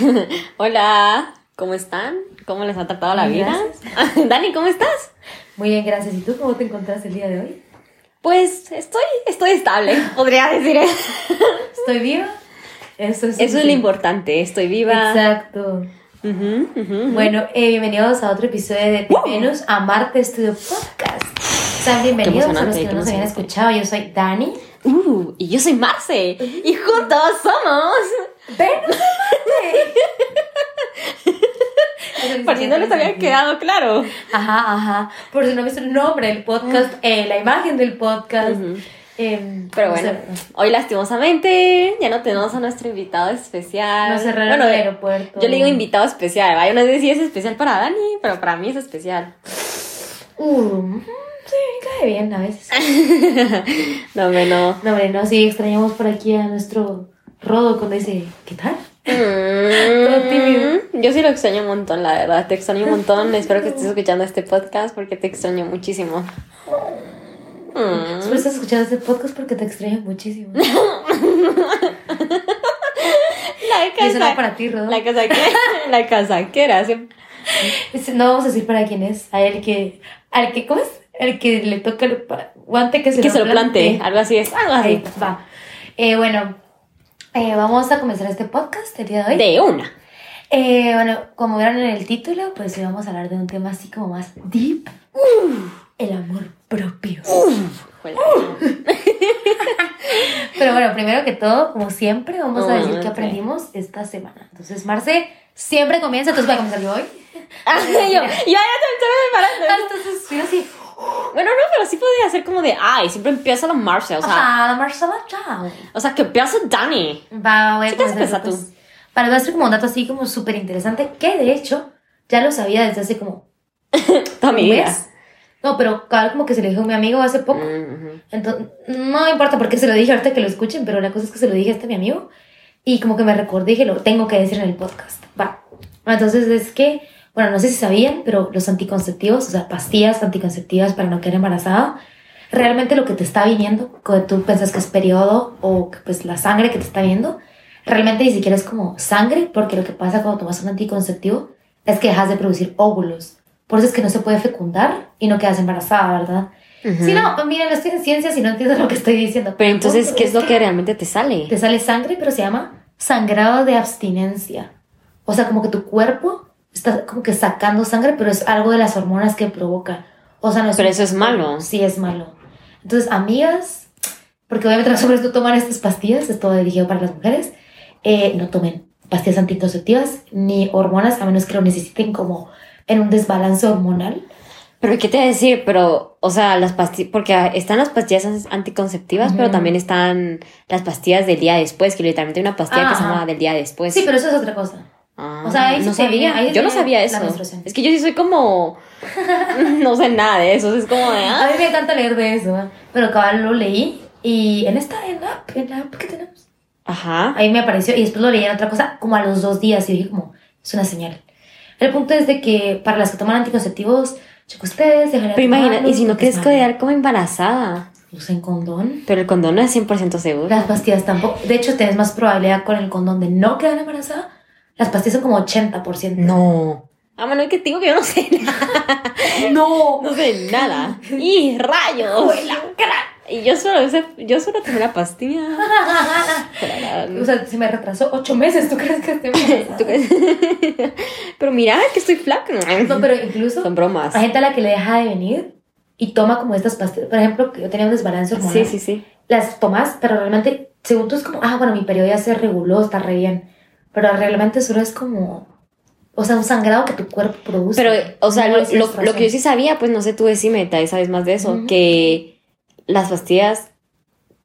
Hola. ¿Cómo están? ¿Cómo les ha tratado la vida? Dani, ¿cómo estás? Muy bien, gracias. ¿Y tú cómo te encontraste el día de hoy? Pues estoy, estoy estable, podría decir. ¿Estoy viva? Eso es, Eso es lo importante, estoy viva. Exacto. Bueno, eh, bienvenidos a otro episodio de Venus a Marte Studio Podcast. Sean bienvenidos a los que no nos habían escuchado. Yo soy Dani. Uh, y yo soy Marce. Y juntos somos. ¡Venus Por si no les había quedado claro. Ajá, ajá. Por si no viste el nombre del podcast, eh, la imagen del podcast. Eh, Pero no bueno, hoy lastimosamente ya no tenemos a nuestro invitado especial. Nos cerraron bueno, el eh, aeropuerto. Yo le digo invitado especial, ¿va? Yo no sé si es especial para Dani, pero para mí es especial. Uh, sí, cae bien a veces. No, hombre, no. No, hombre, no, sí, extrañamos por aquí a nuestro Rodo cuando dice, ¿qué tal? Mm, tímido. Yo sí lo extraño un montón, la verdad. Te extraño un montón. Espero que estés escuchando este podcast porque te extraño muchísimo. Mm. Espero estás escuchando este podcast porque te extraño muchísimo. La Y eso no casa. para ti, Rodo. La casaquera. La casaquera. sí. Este, No vamos a decir para quién es. A el que, al que, ¿cómo es? El que le toca el guante que se Que lo se lo plante. Algo así es. Algo así. Ahí va. Eh, bueno, eh, vamos a comenzar este podcast el día de hoy. De una. Eh, bueno, como vieron en el título, pues hoy vamos a hablar de un tema así como más deep. El amor propio. Juela. Pero bueno, primero que todo, como siempre, vamos a Ah, decir qué ok. aprendimos esta semana. Entonces, Marce siempre comienza, entonces voy a comenzar yo hoy. Ay, yo, yo ya te estoy preparando. Entonces, fui así. Bueno, no, pero sí podría ser como de, ay, siempre empieza la Marcia, o sea, Ajá, Marcela, chao. o sea, que empieza Dani. Va, a Sí, ¿qué vas a comenzar, empezar tú? pues, Para a hacer como un dato así como súper interesante, que de hecho ya lo sabía desde hace como mes. No, pero cada como que se lo dijo a mi amigo hace poco. Mm. Entonces, no importa por qué se lo dije ahorita que lo escuchen, pero la cosa es que se lo dije a este mi amigo y como que me recordé y dije, lo tengo que decir en el podcast. Va. Entonces es que, bueno, no sé si sabían, pero los anticonceptivos, o sea, pastillas anticonceptivas para no quedar embarazada, realmente lo que te está viniendo, cuando tú piensas que es periodo o que pues la sangre que te está viendo, realmente ni siquiera es como sangre, porque lo que pasa cuando tomas un anticonceptivo es que dejas de producir óvulos. Por eso es que no se puede fecundar y no quedas embarazada, ¿verdad? Ujú. Si no, miren, no estoy en ciencias y no entiendo lo que estoy diciendo. Pero entonces, Punto ¿qué es lo que realmente te sale? Te sale sangre, pero se llama sangrado de abstinencia. O sea, como que tu cuerpo está como que sacando sangre, pero es algo de las hormonas que provoca. O sea, no es Pero eso es malo. Sí, es malo. Entonces, amigas, porque obviamente los hombres no toman estas pastillas, es todo dirigido para las mujeres, eh, no tomen pastillas anticonceptivas ni hormonas, a menos que lo necesiten como en un desbalance hormonal. Pero, ¿qué te voy a decir? Pero, o sea, las pastillas, porque están las pastillas anticonceptivas, Ujú. pero también están las pastillas del día después, que literalmente hay una pastilla que se Ajá. llama del día después. Sí, pero eso es otra cosa. Ah, o sea, ahí no viene- sabía. ahí Yo no sabía eso. Es que yo sí soy como. no sé nada de eso. Es como de. A mí me encanta leer de eso, pero cabal lo leí y en esta, en la app, en la app que tenemos, Ajá. ahí me apareció y después lo leí en otra cosa como a los dos días y dije como, es una señal. El punto es de que para las que toman anticonceptivos, checo ustedes, Pero imagina, y si no quieres quedar como embarazada. Usen condón. Pero el condón no es 100% seguro. Las pastillas tampoco. De hecho, tienes más probabilidad con el condón de no quedar embarazada. Las pastillas son como 80%. No. Ah, bueno, es que tengo que yo no sé nada. No. No sé nada. ¡Y rayos! Y yo solo, yo solo tomé la pastilla. O sea, se me retrasó ocho meses. ¿Tú crees que crees? Pero mira que estoy flaca. No, pero incluso Son bromas. hay gente a la que le deja de venir y toma como estas pastillas. Por ejemplo, yo tenía un desbalance hormonal. Sí, sí, sí. Las tomas, pero realmente, según tú es como, ah, bueno, mi periodo ya se reguló, está re bien. Pero realmente solo es como, o sea, un sangrado que tu cuerpo produce. Pero, o sea, No lo, lo- lo que yo sí sabía, pues no sé tú decime, tal vez sabes más de eso, que las pastillas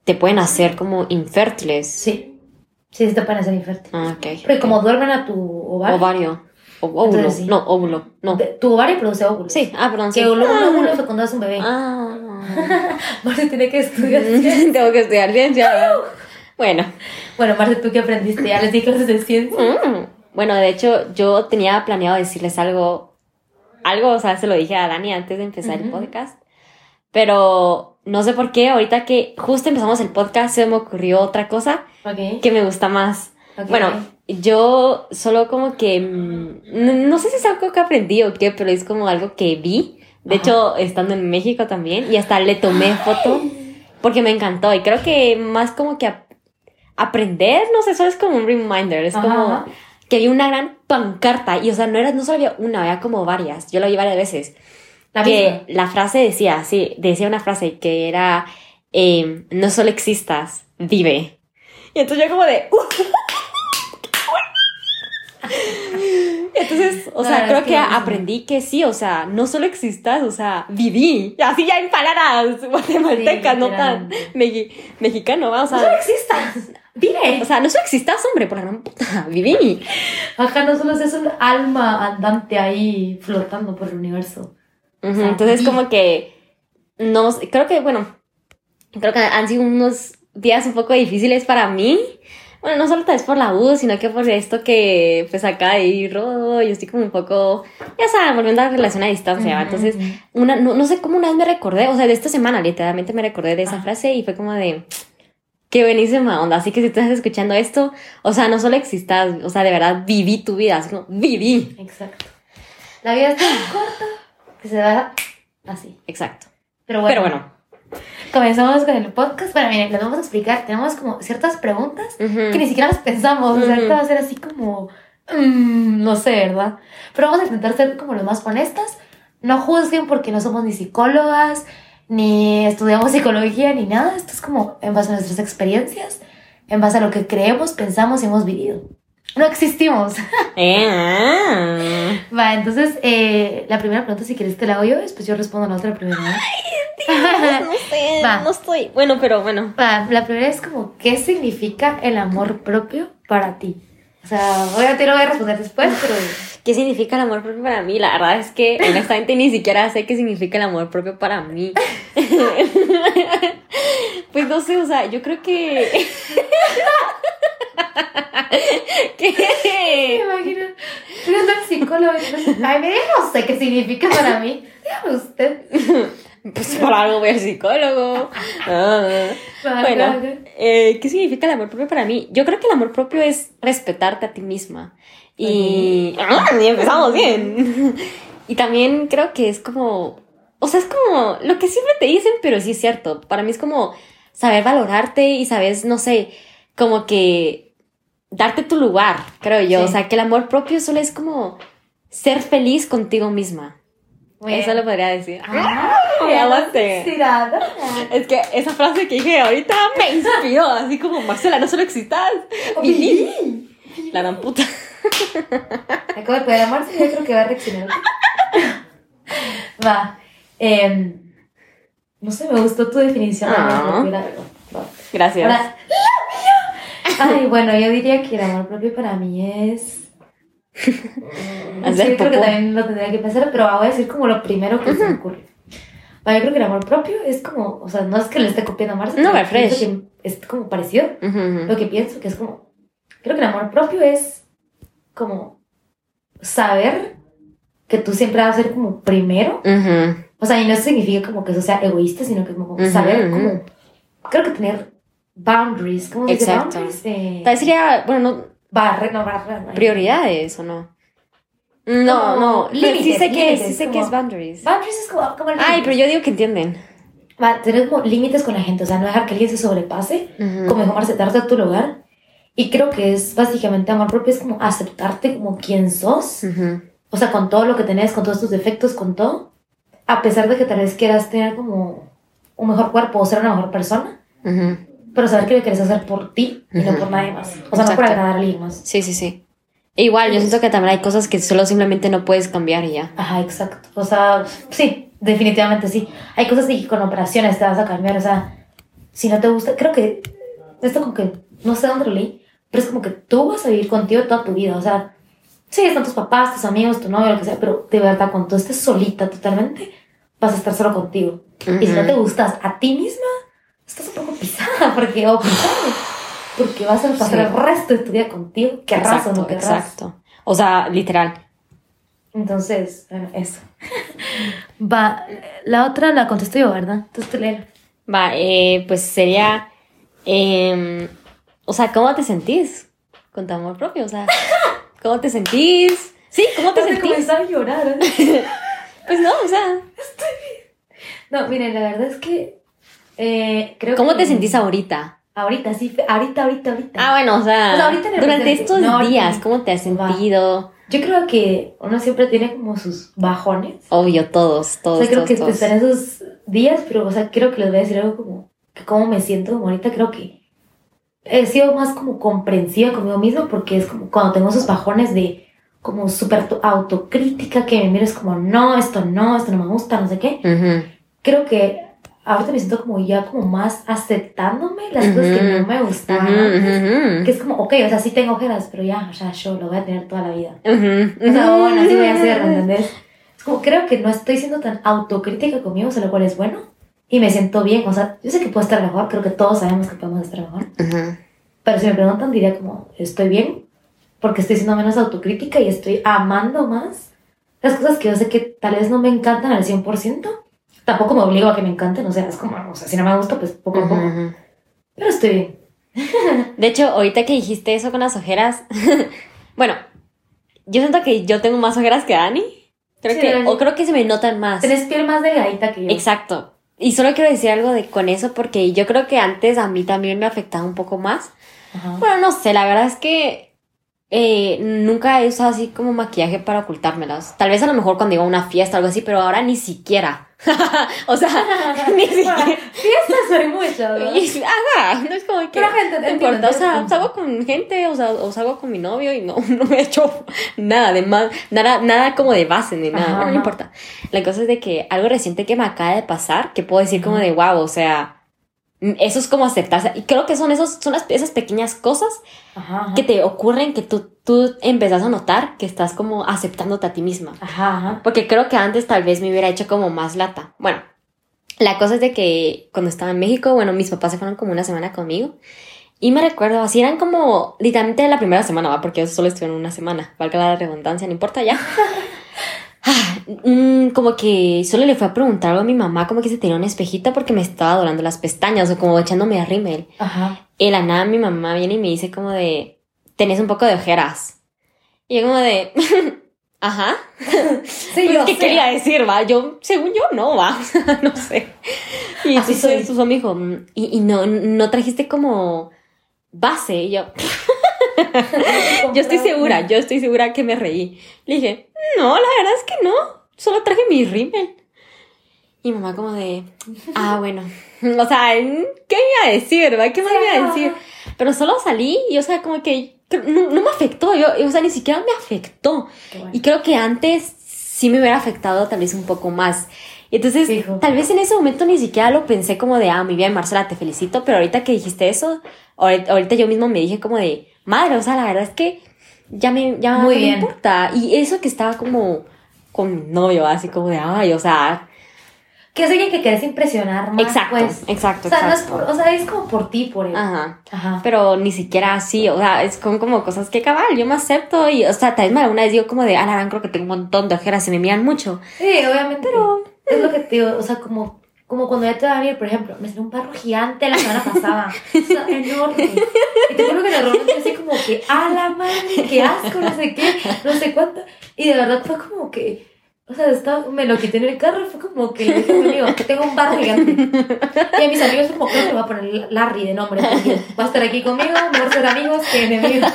te pueden hacer como infértiles. Sí, sí, sí te pueden hacer infértil. Ah, ok. Porque como duermen a tu ovario, Ovario. O- óvulo. Entonces, sí. No, óvulo. No. de- tu ovario produce óvulos. Sí, ah, perdón. sí. Que un Ah. óvulo fecundas un bebé. Ah. Tiene que estudiar. Tengo que estudiar ciencia. Bueno. Bueno, Marce, ¿tú qué aprendiste? Ya les di clases de ciencia. Mm. Bueno, de hecho, yo tenía planeado decirles algo. Algo, o sea, se lo dije a Dani antes de empezar el Ujú. podcast. Pero no sé por qué, ahorita que justo empezamos el podcast, se me ocurrió otra cosa Ok. que me gusta más. Ok. Bueno, yo solo como que. mm, No, no sé si es algo que aprendí o qué, pero es como algo que vi. De Ajá. hecho, estando en México también. Y hasta le tomé foto porque me encantó. Y creo que más como que ap- aprender, no sé, solo es como un reminder. Es Ajá, como que había una gran pancarta. Y o sea, no, era, no solo había una, había como varias. Yo lo vi varias veces. La que misma. la frase decía, sí, decía una frase que era, eh, no solo existas, vive. Y entonces yo como de... Entonces, o La sea, creo que aprendí que sí, o sea, no solo existas, o sea, viví. Así ya en palabras guatemaltecas, Sí, no tan mexi- mexicano, ¿va? o No solo sea, existas. Vive. o sea, no solo existas, hombre, por la gran puta, viví. Ajá, no solo es un alma andante ahí flotando por el universo. Ujú, sea, Entonces, como que, no, creo que, bueno, creo que han sido unos días un poco difíciles para mí. Bueno, no solo tal vez por la U, sino que por esto que, pues acá de rodo, yo estoy como un poco, ya saben, volviendo a la relación a distancia. ¿va? Ujú, Entonces, una, no, no sé cómo una vez me recordé, o sea, de esta semana literalmente me recordé de esa frase y fue como de, qué buenísima onda. Así que si tú estás escuchando esto, o sea, no solo existas, o sea, de verdad viví tu vida, como, viví. Exacto. La vida es tan corta que se da así. Exacto. Pero bueno, Pero bueno. comenzamos con el podcast. Bueno, miren, les vamos a explicar. Tenemos como ciertas preguntas que ni siquiera las pensamos. O sea, ahorita va a ser así como. mm, no sé, ¿verdad? Pero vamos a intentar ser como lo más honestas. No juzguen porque no somos ni psicólogas, ni estudiamos psicología, ni nada. Esto es como en base a nuestras experiencias, en base a lo que creemos, pensamos y hemos vivido. No existimos. Eh. Va, entonces, eh, la primera pregunta, si quieres, te la hago yo, después yo respondo la otra primero. ¿no? No sé, Va. no estoy. Bueno, pero bueno. Va, la primera es como, ¿qué significa el amor propio para ti? O sea, obviamente lo voy a responder después, pero... ¿Qué significa el amor propio para mí? La verdad es que honestamente ni siquiera sé qué significa el amor propio para mí. pues no sé, o sea, yo creo que. Me que. imagino, psicólogo ay, mire, no sé qué significa para mí. Dígame usted. Pues por algo voy al psicólogo. Ah. Va, Bueno, eh, ¿qué significa el amor propio para mí? Yo creo que el amor propio es respetarte a ti misma. Y, ¡Ah! y empezamos bien. y también creo que es como, o sea, es como lo que siempre te dicen, pero sí es cierto. Para mí es como saber valorarte y sabes, no sé, como que darte tu lugar, creo yo. Sí. O sea, que el amor propio solo es como ser feliz contigo misma. Eso lo podría decir. Ah, inspirada. Es que esa frase que dije ahorita me inspiró, así como Marcela, no solo existas, viví. La gran puta. Acabo de poder amarse y yo creo que va a reaccionar. Va. em, no sé, me gustó tu definición. de amor Ah. propio, verdad. Va. Gracias. Ahora, Ay, bueno, yo diría que el amor propio para mí es. Hacer Sí, creo que también lo tendría que pensar, pero voy a decir como lo primero que se me ocurre. Va, yo creo que el amor propio es como, o sea, no es que le esté copiando a Marcia, No, pienso que es como parecido. Ujú, ujú. Lo que pienso que es como, creo que el amor propio es como saber que tú siempre vas a ser como primero. Ujú. O sea, y no significa como que eso sea egoísta, sino que como saber como, creo que tener boundaries, ¿cómo se dice Exacto. boundaries? Eh, Tal vez sería, bueno, no, barre, no, barre, no. prioridades o no. No, no, pero sí límites, sé que, sí límites, sé que como- es boundaries. Boundaries es como, como Ay, límites. pero yo digo que entienden. Va, tener como límites con la gente, o sea, no dejar que alguien se sobrepase, Ujú. como dejar darte a tu lugar. Y creo que es básicamente amor propio, es como aceptarte como quien sos, Ujú. o sea, con todo lo que tenés, con todos tus defectos, con todo, a pesar de que tal vez quieras tener como un mejor cuerpo o ser una mejor persona, Ujú. Pero saber que lo quieres hacer por ti y no por nadie más. O sea, no por Exacto. agradar a alguien más. Sí, sí, sí. E igual, yo siento que también hay cosas que solo simplemente no puedes cambiar y ya. Ajá, exacto. O sea, sí, definitivamente sí. Hay cosas que con operaciones te vas a cambiar. O sea, si no te gusta, creo que esto como que, no sé dónde lo leí, pero es como que tú vas a vivir contigo toda tu vida. O sea, sí, están tus papás, tus amigos, tu novio, lo que sea, pero de verdad, cuando tú estés solita totalmente, vas a estar solo contigo. Y si no te gustas a ti misma, estás un poco pisada, porque, o pisado, porque vas a pasar Sí. el resto de tu vida contigo, querrás o Exacto, no querrás. exacto. O sea, literal. Entonces, bueno, eso. Va, la otra la contesto yo, ¿verdad? Entonces tú léela. Va, eh, pues sería, em, o sea, ¿cómo te sentís con tu amor propio, o sea, ¿cómo te sentís? Sí, ¿cómo te a sentís? a llorar. Pues no, o sea, No, miren, la verdad es que eh, creo ¿cómo que- te sentís ahorita? Ahorita, sí, ahorita, ahorita, ahorita. Ah, bueno, o sea, O ahorita durante estos No, días, ¿cómo te has sentido? Yo creo que uno siempre tiene como sus bajones. Obvio, todos, O todos, sea, creo todos, que todos. están esos días, pero, o sea, creo que les voy a decir algo como, que cómo me siento como ahorita, creo que he sido más como comprensiva conmigo misma, porque es como cuando tengo esos bajones de como súper auto- autocrítica, que me mires como, no, esto no, esto no me gusta, no sé qué. Creo que ahorita me siento como ya como más aceptándome las cosas que no me gustaban. Antes. ujú, Que es como, ok, o sea, sí tengo ojeras, pero ya, o sea, yo lo voy a tener toda la vida. ujú. O sea, bueno, así voy a hacer, ¿me ¿entendés? Es como, creo que no estoy siendo tan autocrítica conmigo, o sea, lo cual es bueno. Y me siento bien, o sea, yo sé que puedo estar mejor, creo que todos sabemos que podemos estar mejor. Pero si me preguntan, diría como, estoy bien, porque estoy siendo menos autocrítica y estoy amando más las cosas que yo sé que tal vez no me encantan al 100%. Tampoco me obligo a que me encanten, o sea, es como, o sea, si no me gusta, pues poco a poco. Pero estoy bien. De hecho, ahorita que dijiste eso con las ojeras, bueno, yo siento que yo tengo más ojeras que Dani. Creo Sí, que, Dani. o creo que se me notan más. Tenés piel más delgadita que yo. Exacto. Y solo quiero decir algo de con eso porque yo creo que antes a mí también me afectaba un poco más. Ajá. Bueno, no sé, la verdad es que eh, nunca he usado así como maquillaje para ocultármelas. Tal vez a lo mejor cuando iba a una fiesta o algo así, pero ahora ni siquiera. o sea, ni siquiera. Fiestas soy mucho, ¿no? Y- Ajá, no es como que. Pero gente, no entiendo, importa, o sea, entiendo. salgo con gente, o sea, o salgo con mi novio y no, no me he hecho nada de más, nada, nada como de base ni nada, Ajá, bueno, no ajá. importa. La cosa es de que algo reciente que me acaba de pasar, que puedo decir como de wow, o sea, eso es como aceptarse. Y creo que son esos, son las- esas pequeñas cosas Ajá, ajá. que te ocurren que tú, tú empezás a notar que estás como aceptándote a ti misma. Ajá. Porque creo que antes tal vez me hubiera hecho como más lata. Bueno, la cosa es de que cuando estaba en México, bueno, mis papás se fueron como una semana conmigo. Y me recuerdo, así eran como literalmente la primera semana, ¿va? Porque ellos solo estuvieron una semana. Valga la redundancia, no importa ya. Ah, mm, como que solo le fue a preguntar algo a mi mamá, como que se tenía un espejito porque me estaba dorando las pestañas o como echándome a rímel. Ajá. Y la nada mi mamá viene y me dice como de, tenés un poco de ojeras. Y yo como de, ajá. Sí, Pues, yo ¿Qué sé. quería decir, va? Yo, según yo, no, va. no sé. Y entonces su me dijo, "Mm, y, y no, no trajiste como base. Y yo, yo estoy segura, yo estoy segura que me reí. Le dije, no, la verdad es que no. Solo traje mi rímel. Y mamá como de, ah, bueno. O sea, ¿qué me iba a decir, va? ¿Qué más me iba a decir? Pero solo salí y, o sea, como que no, no me afectó. Yo, o sea, ni siquiera me afectó. Bueno. Y creo que antes sí me hubiera afectado tal vez un poco más. Y entonces, Fijo. tal vez en ese momento ni siquiera lo pensé como de, ah, mi bien, Marcela, te felicito. Pero ahorita que dijiste eso, ahorita, ahorita yo mismo me dije como de, madre, o sea, la verdad es que ya me, ya Muy no bien. me importa. Y eso que estaba como con mi novio, así como de, ay, o sea, Que es alguien que querés impresionar más. exacto, Pues. exacto, O sea, no es exacto. por, o sea, es como por ti, por él. Ajá. Ajá. Pero ni siquiera así, o sea, es como, como cosas que cabal, yo me acepto y, o sea, tal vez alguna vez digo como de, ah, creo que tengo un montón de ojeras y me miran mucho. Sí, obviamente. Pero es lo que te digo, o sea, como, como cuando ya te va a venir, por ejemplo, me salió un perro gigante la semana pasada. O sea, enorme. Y te juro que normalmente yo así como que, a la madre, qué asco, no sé qué, no sé cuánto. Y de verdad fue como que, o sea, estaba, me lo quité en el carro, fue como que le dije a que tengo un perro gigante. Y a mis amigos como, creo que voy a poner Larry de nombre, porque va a estar aquí conmigo, mejor ser amigos que enemigos.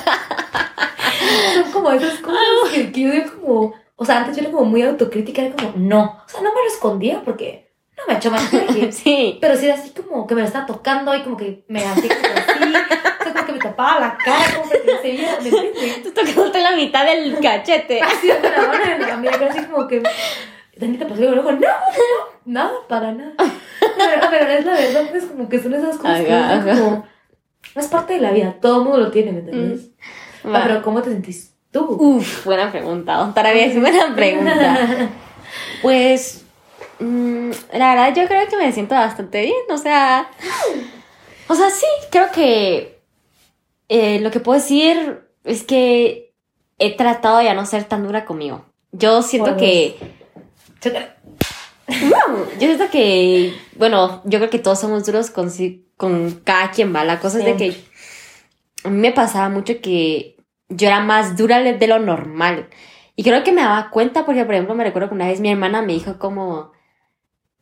Son como esas cosas que, que yo digo como, o sea, antes yo era como muy autocrítica, era como, no, o sea, no me lo escondía porque no me ha hecho maquillaje. Sí. Pero sí era así como que me lo estaba tocando y como que me como así, o sea, como que me tapaba la cara, como que se veía. Tú tocándote la mitad del cachete. Así con la mano en la amiga, así como que, Danita pasó el ojo, no, no, nada, para nada. Pero, pero es la verdad, pues como que son esas cosas que Ajá, uno ajá. como, es parte de la vida, todo el mundo lo tiene, ¿me entiendes? Ah, Va. pero ¿cómo te sentís tú? Uf, buena pregunta. Otra vez, buena pregunta. Pues, mm, la verdad yo creo que me siento bastante bien. O sea, o sea, sí, creo que eh, lo que puedo decir es que he tratado de ya no ser tan dura conmigo. Yo siento que, yo siento que, bueno, yo creo que todos somos duros con, con cada quien va. La cosa es de que a mí me pasaba mucho que yo era más dura de lo normal. Y creo que me daba cuenta porque, por ejemplo, me recuerdo que una vez mi hermana me dijo como,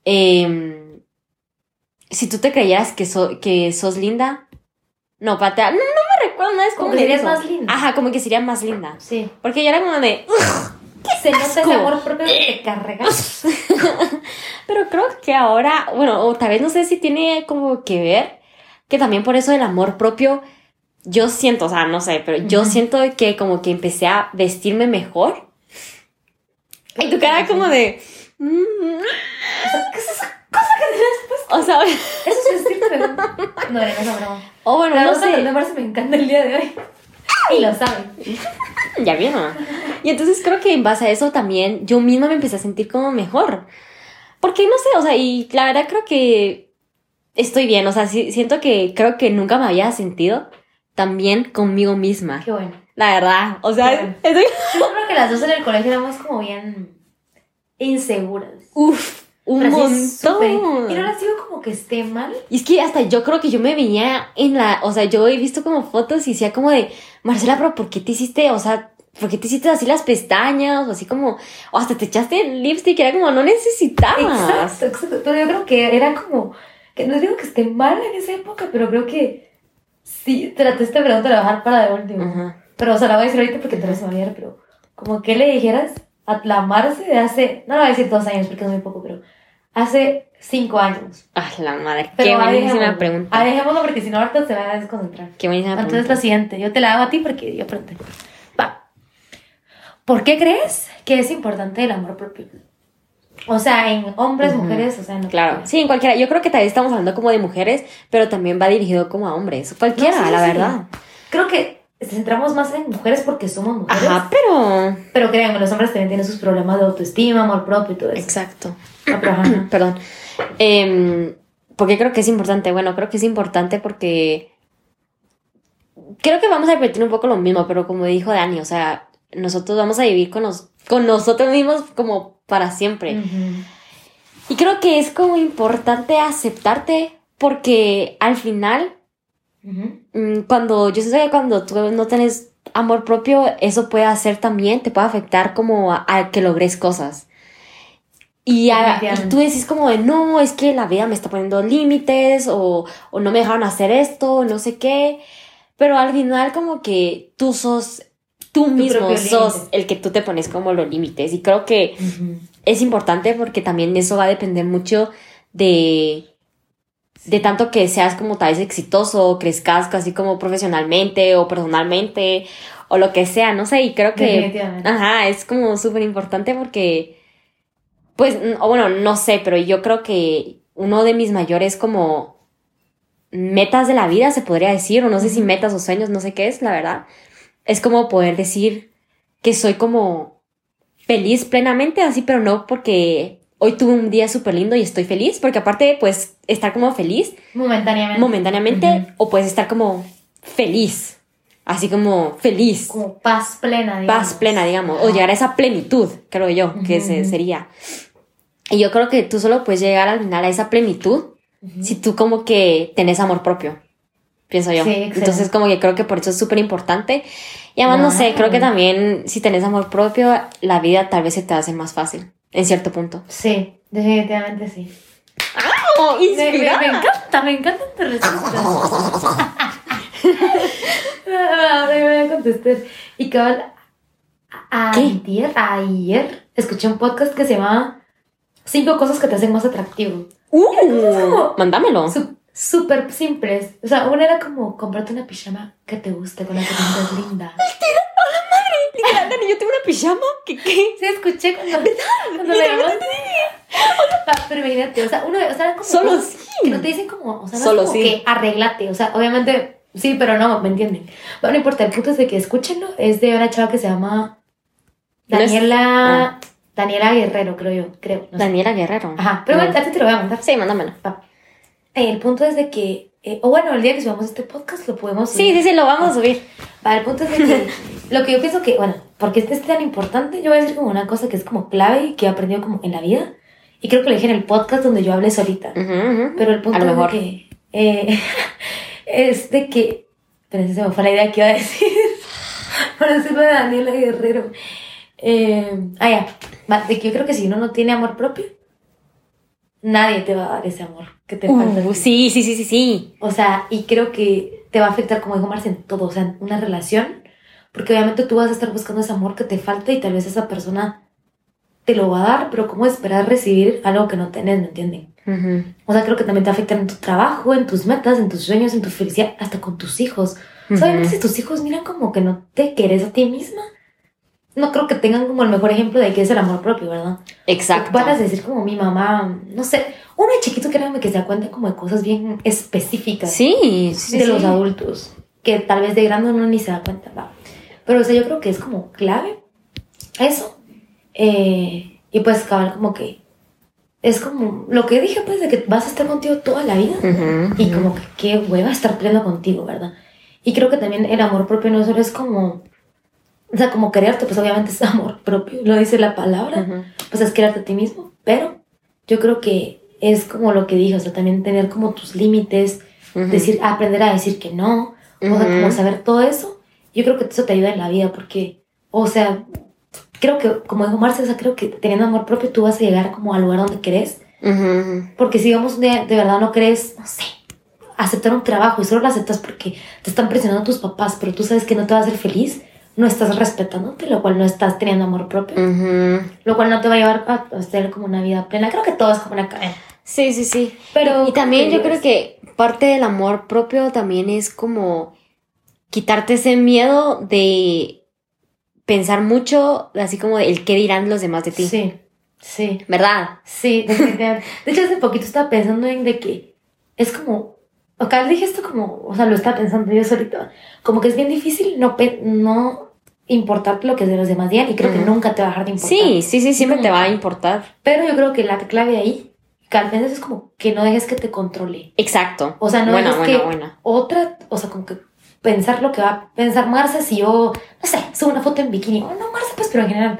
em, si tú te creyeras que, so- que sos linda, no, patea, no, no me recuerdo una vez Como que serías más linda. Ajá, como que sería más linda. Sí. Porque yo era como de, Se nota ese asco. amor propio que te cargas. Pero creo que ahora, bueno, o tal vez no sé si tiene como que ver, que también por eso del amor propio, yo siento, o sea, no sé, pero yo siento que como que empecé a vestirme mejor. Y tu cara como de... ¿Qué es esa cosa que tienes puesto? O sea, Eso es vestirte mejor. No, no, no, broma. o bueno, La no sé. de Marce me encanta el día de hoy. Y lo saben. Ya vieron. Y entonces creo que en base a eso también yo misma me empecé a sentir como mejor. Porque no sé, o sea, y la verdad creo que estoy bien, o sea, sí- siento que creo que nunca me había sentido tan bien conmigo misma. Qué bueno. La verdad, o sea, bueno. estoy... Yo creo que las dos en el colegio éramos como bien inseguras. Uf, un Pero montón. Y no les digo como que esté mal. Y es que hasta yo creo que yo me veía en la, o sea, yo he visto como fotos y decía como de, Marcela, pero ¿por qué te hiciste, o sea, ¿por qué te hiciste así las pestañas? O así como, o hasta te echaste el lipstick, era como, no necesitabas. Exacto, exacto. Pero yo creo que era como. Que no digo que esté mal en esa época, pero creo que sí, traté esta pregunta de bajar para de último. Ajá. Pero, o sea, la voy a decir ahorita porque te vas a olvidar, pero como que le dijeras a la Marce de hace, no la voy a decir dos años porque es muy poco, pero hace cinco años. Ay, la madre, Pero qué buenísima pregunta. Ahí dejémoslo porque si no ahorita se va a desconcentrar. Qué buenísima Entonces la pregunta. siguiente, yo te la hago a ti porque yo pregunté. Va. ¿Por qué crees que es importante el amor propio? O sea, en hombres, mujeres, o sea, en lo Claro, sí, en cualquiera. Yo creo que tal vez estamos hablando como de mujeres, pero también va dirigido como a hombres. Cualquiera, No, sí, la sí. verdad. Creo que centramos más en mujeres porque somos mujeres. Ajá, pero... Pero créanme, los hombres también tienen sus problemas de autoestima, amor propio y todo eso. Exacto. Ah, pero ajá. Perdón. Em, ¿Por qué creo que es importante? Bueno, creo que es importante porque creo que vamos a repetir un poco lo mismo, pero como dijo Dani, o sea, nosotros vamos a vivir con, nos, con nosotros mismos como para siempre. Y creo que es como importante aceptarte porque al final, Mm, cuando yo sé que cuando tú no tienes amor propio, eso puede hacer también, te puede afectar como a, a que logres cosas. Y, a- y tú decís como de, no, es que la vida me está poniendo límites o, o no me dejaron hacer esto, no sé qué. Pero al final como que tú sos, tú mismo sos límite. el que tú te pones como los límites. Y creo que Ujú. es importante porque también eso va a depender mucho de, de tanto que seas como tal vez exitoso, crezcas así como profesionalmente o personalmente o lo que sea, no sé, y creo que, ajá, es como súper importante porque, pues, o bueno, no sé, pero yo creo que uno de mis mayores como metas de la vida, se podría decir, o no sé si metas o sueños, no sé qué es, la verdad, es como poder decir que soy como feliz plenamente, así, pero no porque hoy tuve un día súper lindo y estoy feliz, porque aparte, pues, estar como feliz Momentáneamente. momentáneamente, Ujú. o puedes estar como feliz, así como feliz, Como paz plena, digamos. paz plena, digamos, o Ajá. llegar a esa plenitud, creo yo, que Ujú, se- ujú. sería. Y yo creo que tú solo puedes llegar al final a esa plenitud Ujú. si tú como que tenés amor propio, pienso yo. Sí. Entonces como que creo que por eso es súper importante. Y además, no sé, creo que también si tenés amor propio, la vida tal vez se te hace más fácil, en cierto punto. Sí, definitivamente sí. ¡Oh, Me, me- me encanta, me encantan tus respuestas. Ahora me voy a contestar. Y cabal, ayer, ayer, escuché un podcast que se llama Cinco cosas que te hacen más atractivo. ¡Uh! Mándamelo. Su- Súper simples. O sea, una era como comprarte una pijama que te guste, con la que te sientas linda. Literal, Dani, yo tengo una pijama. ¿Qué? qué? Sí, escuché cuando, cuando me llamaste. Ah, Pero imagínate, o sea, uno, o sea, como Solo sí. que no te dicen como, o sea, no Solo es como sí. que arreglate, o sea, obviamente sí, pero no, ¿me entienden? Bueno, no importa, el punto es de que escúchenlo, es de una chava que se llama No es- Daniela, Daniela Guerrero, creo yo, creo. no sé. Daniela Guerrero. Ajá, pero No. a ti te lo voy a mandar. Sí, mándamelo. Va. El punto es de que, eh, o bueno, el día que subamos este podcast lo podemos Sí, subir. sí, sí, lo vamos a subir. Va, el punto es de que lo que yo pienso que, bueno, porque este es tan importante, yo voy a decir como una cosa que es como clave y que he aprendido como en la vida. Y creo que lo dije en el podcast donde yo hablé solita. Ujú, ujú. Pero el punto A lo es de mejor. que, eh, es de que pero se me fue la idea que iba a decir. Para decirlo de Daniela Guerrero. Eh, ah, ya. Va, De que yo creo que si uno no tiene amor propio, nadie te va a dar ese amor que te falta. Uh, sí, sí, sí, sí, sí. O sea, y creo que te va a afectar, como dijo Marce, en todo. O sea, en una relación. Porque obviamente tú vas a estar buscando ese amor que te falta y tal vez esa persona te lo va a dar, pero ¿cómo esperar recibir algo que no tenés? ¿Me entienden? Ujú. O sea, creo que también te afecta en tu trabajo, en tus metas, en tus sueños, en tu felicidad, hasta con tus hijos. O sea, obviamente si tus hijos miran como que no te querés a ti misma, no creo que tengan como el mejor ejemplo de qué es el amor propio, ¿verdad? Exacto. Van a decir como mi mamá, no sé, uno de chiquito créanme que se da cuenta como de cosas bien específicas Sí, sí, de sí. los adultos, que tal vez de grande uno ni se da cuenta, ¿va? Pero, o sea, yo creo que es como clave eso. Eh, y pues, cabal, como que es como lo que dije, pues, de que vas a estar contigo toda la vida. Ujú, Y como que qué hueva estar peleando contigo, ¿verdad? Y creo que también el amor propio no solo es como, o sea, como quererte, pues obviamente es amor propio, lo dice la palabra, Ujú. pues es quererte a ti mismo, pero yo creo que es como lo que dije, o sea, también tener como tus límites, Ujú. decir, aprender a decir que no, o sea, como saber todo eso, yo creo que eso te ayuda en la vida, porque, o sea, creo que, como dijo Marcia, o sea, creo que teniendo amor propio tú vas a llegar como al lugar donde ujú. porque si un día de verdad no crees, no sé, aceptar un trabajo y solo lo aceptas porque te están presionando tus papás, pero tú sabes que no te va a hacer feliz, no estás respetándote, lo cual no estás teniendo amor propio, lo cual no te va a llevar a, tener como una vida plena. Creo que todo es como una cadena. Sí, sí, sí. Pero Y también ¿cómo yo creo que parte del amor propio también es como quitarte ese miedo de pensar mucho, así como de el qué dirán los demás de ti. Sí, sí. ¿Verdad? Sí, definitivamente. De hecho, hace poquito estaba pensando en de que es como, acá dije esto como, o sea, lo estaba pensando yo solita, como que es bien difícil no, no importarte lo que de los demás digan y creo que nunca te va a dejar de importar. Sí, sí, sí, siempre te va a importar. Pero yo creo que la clave ahí, que al menos es como que no dejes que te controle. Exacto. O sea, no buena, dejes buena, que buena. otra, o sea, como que pensar lo que va a pensar Marce si yo, no sé, subo una foto en bikini. Oh, no, Marce, pues, pero en general.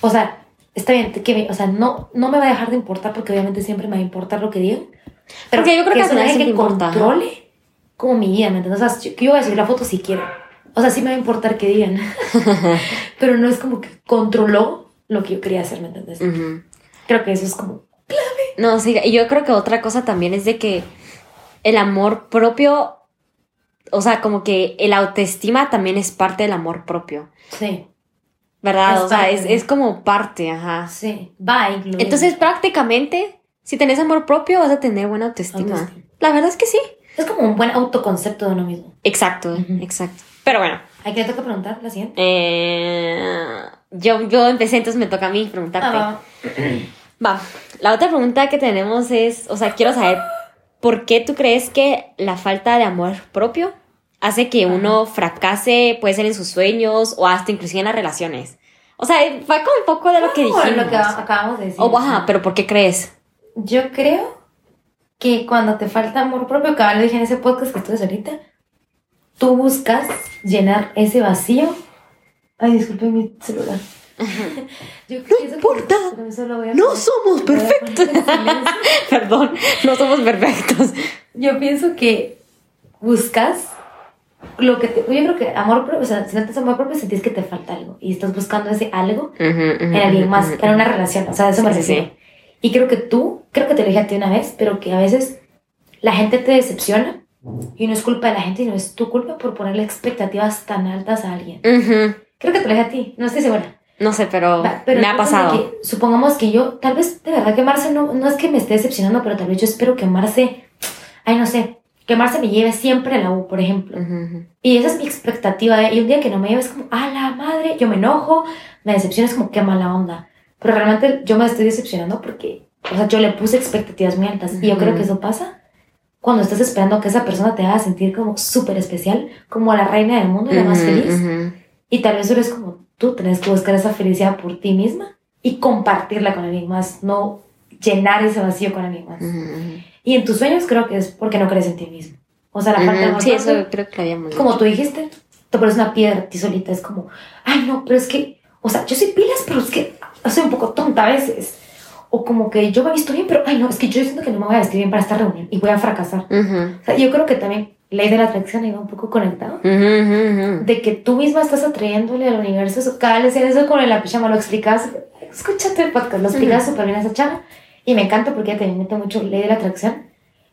O sea, está bien, que me- o sea, no, no me va a dejar de importar porque obviamente siempre me va a importar lo que digan. Pero Porque yo creo que no final deje que importa, controle como mi vida, ¿me entiendes? O sea, yo, que yo voy a subir la foto si quiero. O sea, sí me va a importar que digan. pero no es como que controló lo que yo quería hacer, ¿me entiendes? Ujú. Creo que eso es como No, sí, y yo creo que otra cosa también es de que el amor propio, o sea, como que el autoestima también es parte del amor propio, Sí, ¿verdad? Es o sea, es, es como parte, ajá. sí, va incluido. Entonces, prácticamente, si tenés amor propio, vas a tener buena autoestima. Autoestima. La verdad es que sí. es como un buen autoconcepto de uno mismo. Exacto, exacto. Pero bueno, ¿A quién le toca preguntar? La siguiente. eh, yo, yo empecé, entonces me toca a mí preguntarte. Ah, Va, la otra pregunta que tenemos es, o sea, quiero saber, ¿por qué tú crees que la falta de amor propio hace que uno fracase, puede ser en sus sueños o hasta inclusive en las relaciones? O sea, va como un poco de lo que dijimos. lo que acabamos de decir. O ajá, pero ¿por qué crees? Yo creo que cuando te falta amor propio, que lo dije en ese podcast que estuve ahorita, tú buscas llenar ese vacío. Ay, disculpen mi celular. Yo creo que eso importa. a No somos perfectos. Perdón, no somos perfectos. Yo pienso que buscas lo que te. Yo creo que amor propio, o sea, si no tienes amor propio, sentís que te falta algo y estás buscando ese algo en alguien más, en una relación, o sea, eso me Sí, sí, refiero. Y creo que tú, creo que te lo dije a ti una vez, pero que a veces la gente te decepciona y no es culpa de la gente, sino es tu culpa por ponerle expectativas tan altas a alguien. Creo que te lo dije a ti, no estoy segura. No sé, pero, Va, pero me ha pasado. que supongamos que yo, tal vez de verdad que Marce no, no es que me esté decepcionando, pero tal vez yo espero que Marce, ay, no sé, que Marce me lleve siempre a la U, por ejemplo. Y esa es mi expectativa. ¿eh? Y un día que no me lleves como, a la madre, yo me enojo, me decepciona, es como, qué mala onda. Pero realmente yo me estoy decepcionando porque, o sea, yo le puse expectativas muy altas. Y yo creo que eso pasa cuando estás esperando que esa persona te haga sentir como súper especial, como la reina del mundo y la más feliz. Y tal vez eres como tú, tenés que buscar esa felicidad por ti misma y compartirla con alguien más, no llenar ese vacío con alguien más. Y en tus sueños creo que es porque no crees en ti mismo. O sea, la falta de Ujú, amor Sí, eso creo que lo habíamos como tú dijiste, te pones una piedra a ti solita. Es como, ay, no, pero es que, o sea, yo soy pilas, pero es que soy un poco tonta a veces. O como que yo me he visto bien, pero ay, no, es que yo siento que no me voy a vestir bien para esta reunión y voy a fracasar. Ujú. O sea, yo creo que también ley de la atracción va un poco conectado. Ujú, ujú, ujú. De que tú misma estás atrayéndole al universo. Cada vez decían eso con la pijama, lo explicabas. Escúchate el podcast, lo explicabas súper bien a esa chava. Y me encanta porque ella te mete mucho ley de la atracción.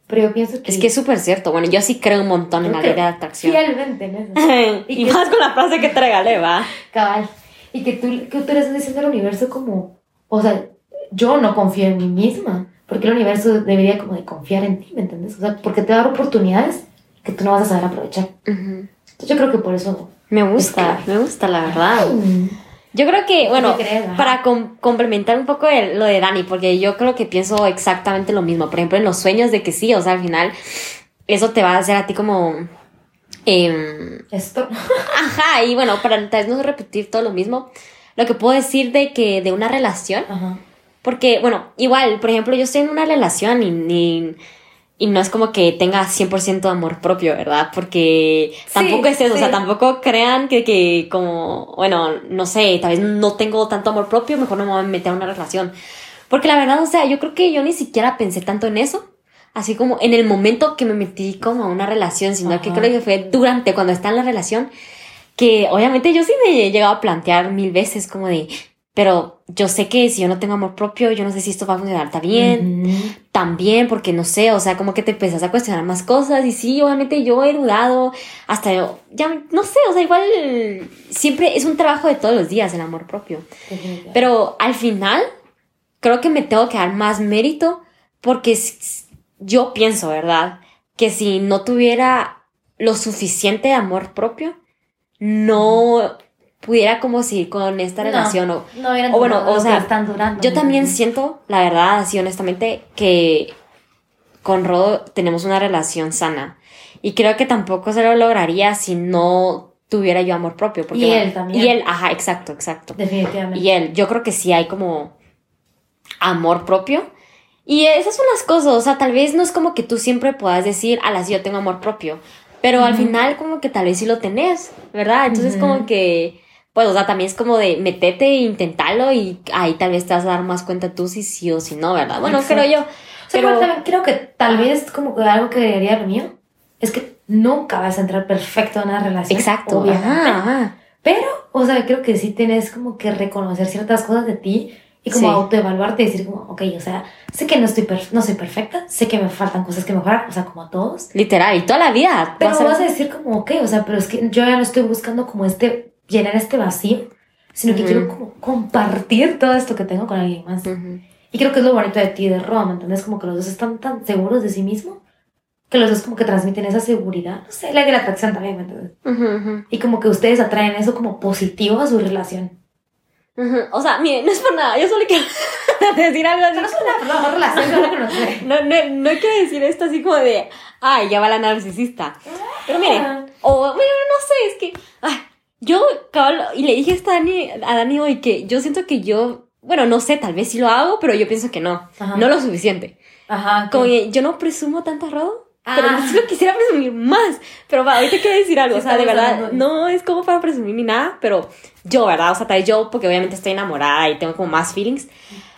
Pero yo pienso que. Es que es súper cierto. Bueno, yo sí creo un montón en la ley de atracción. Fielmente en eso. y Y más con la frase que te regalé, va. Cabal. Y que tú, que tú le estás diciendo al universo como, o sea, yo no confío en mí misma, porque el universo debería como de confiar en ti, ¿me entiendes? O sea, porque te da oportunidades que tú no vas a saber aprovechar. Ujú. Entonces yo creo que por eso... Me gusta, Es que- me gusta, la verdad. Mm, Yo creo que, bueno, para com- complementar un poco el- lo de Dani, porque yo creo que pienso exactamente lo mismo. Por ejemplo, en los sueños de que sí, o sea, al final, eso te va a hacer a ti como. em, Esto. ajá, y bueno, para tal vez no repetir todo lo mismo, lo que puedo decir de que de una relación, Ajá. porque, bueno, igual, por ejemplo, yo estoy en una relación y, ni- y no es como que tenga 100% amor propio, ¿verdad? Porque tampoco es eso, o sea, tampoco crean que, que como, bueno, no sé, tal vez no tengo tanto amor propio, mejor no me voy a meter a una relación. Porque la verdad, o sea, yo creo que yo ni siquiera pensé tanto en eso. Así como en el momento que me metí como a una relación, sino que creo que fue durante cuando está en la relación, que obviamente yo sí me he llegado a plantear mil veces como de, pero yo sé que si yo no tengo amor propio, yo no sé si esto va a funcionar tan bien, también, porque no sé, o sea, como que te empezás a cuestionar más cosas y sí, obviamente yo he dudado, hasta yo, ya, no sé, o sea, igual siempre es un trabajo de todos los días el amor propio. Pero al final, creo que me tengo que dar más mérito porque yo pienso, ¿verdad? Que si no tuviera lo suficiente de amor propio, no pudiera como seguir con esta No, relación o no hubieran o bueno, o sea, están durando. yo ¿me también siento, la verdad, así honestamente, que con Rodo tenemos una relación sana. Y creo que tampoco se lo lograría si no tuviera yo amor propio. Porque Y él también. Y él, ajá, exacto, exacto. Definitivamente. Y él, yo creo que sí hay como amor propio. Y esas son las cosas, o sea, tal vez no es como que tú siempre puedas decir, a las yo tengo amor propio. Pero al final como que tal vez sí lo tenés, ¿verdad? Entonces Ujú. como que, pues, o sea, también es como de metete e intentarlo y ahí tal vez te vas a dar más cuenta tú si sí o si no, ¿verdad? Bueno, Exacto. creo yo. O sea, Pero- creo que tal vez como que algo que debería lo mío es que nunca vas a entrar perfecto en una relación. Exacto. obviamente. Ajá, ajá. Pero, o sea, creo que sí tienes como que reconocer ciertas cosas de ti y como Sí. autoevaluarte y decir como, ok, o sea, sé que no estoy no soy perfecta, sé que me faltan cosas que mejorar, o sea, como a todos. Literal, y toda la vida. Pero va a vas a decir como, ok, o sea, pero es que yo ya no estoy buscando como este, llenar este vacío, sino que Ujú. quiero como compartir todo esto que tengo con alguien más. Ujú. Y creo que es lo bonito de ti y de Roa, ¿me entiendes? Como que los dos están tan seguros de sí mismos que los dos como que transmiten esa seguridad. No sé, la de la atracción también, ¿me entiendes? Ujú, ujú. Y como que ustedes atraen eso como positivo a su relación. Ujú. O sea, mire, no es por nada, yo solo quiero decir algo así. No es una no, relación, no. No, no, no quiero decir esto así como de, ay, ya va la narcisista. Pero mire, Ah. o bueno, no sé, es que, ay, yo, cabal, y le dije a Dani, a Dani hoy que yo siento que yo, bueno, no sé, tal vez sí lo hago, pero yo pienso que no, Ajá. no lo suficiente. Ajá. Como que yo no presumo tanto rodo. Pero Ah. sí lo quisiera presumir más. Pero va, ahorita quiero decir algo. O sea, de verdad, no es como para presumir ni nada, pero yo, ¿verdad? O sea, tal vez yo, porque obviamente estoy enamorada y tengo como más feelings.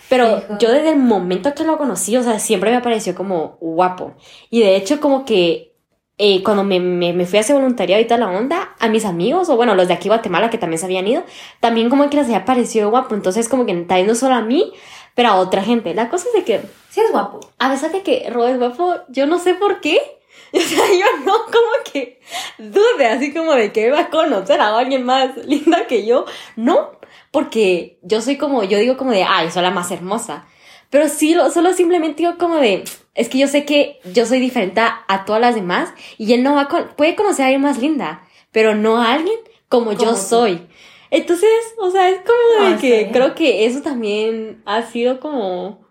Pero yo desde el momento que lo conocí, o sea, siempre me pareció como guapo. Y de hecho, como que eh, cuando me, me, me fui a hacer voluntariado y toda la onda, a mis amigos, o bueno, los de aquí Guatemala que también se habían ido, también como que les había parecido guapo. Entonces, como que tal vez no solo a mí, pero a otra gente. La cosa es de que Sí es guapo. a pesar de que Rob es guapo, yo no sé por qué. O sea, yo no como que dude así como de que va a conocer a alguien más linda que yo. No, porque yo soy como, yo digo como de, ay, soy la más hermosa. Pero sí, lo, solo simplemente digo como de, es que yo sé que yo soy diferente a, todas las demás y él no va a, con- puede conocer a alguien más linda, pero no a alguien como, yo Como tú. soy. Entonces, o sea, es como de Ah, que bien. creo que eso también ha sido como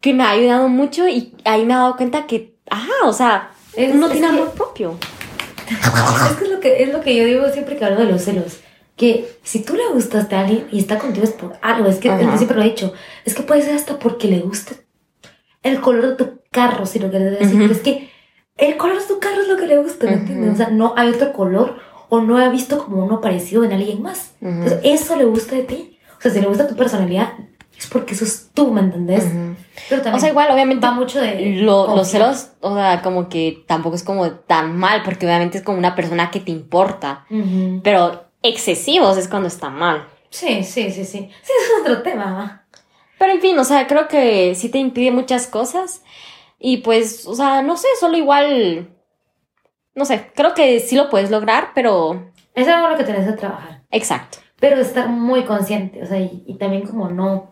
que me ha ayudado mucho y ahí me he dado cuenta que, ajá, o sea, Es- uno es tiene que- amor propio. Es que es lo que, es lo que yo digo siempre que hablo de los celos. Que si tú le gustaste a alguien y está contigo es por algo. Es que yo siempre lo he dicho. Es que puede ser hasta porque le gusta el color de tu carro, si lo quieres decir. Ujú. Pero es que el color de tu carro es lo que le gusta, ¿me entiendes? O sea, no hay otro color o no ha visto como uno parecido en alguien más. Entonces, eso le gusta de ti. O sea, si le gusta tu personalidad, es porque sos tú, ¿me entendés? Ujú. Pero también O sea, igual, obviamente, va mucho de... lo- los celos, o sea, como que tampoco es como tan mal, porque obviamente es como una persona que te importa. Pero excesivos es cuando está mal. Sí, sí, sí, sí. Sí, es otro tema, ma. Pero en fin, o sea, creo que sí te impide muchas cosas. Y pues, o sea, no sé, solo igual. No sé, creo que sí lo puedes lograr, pero. Es algo lo que tenés que trabajar. Exacto. Pero estar muy consciente, o sea, y, y también como no,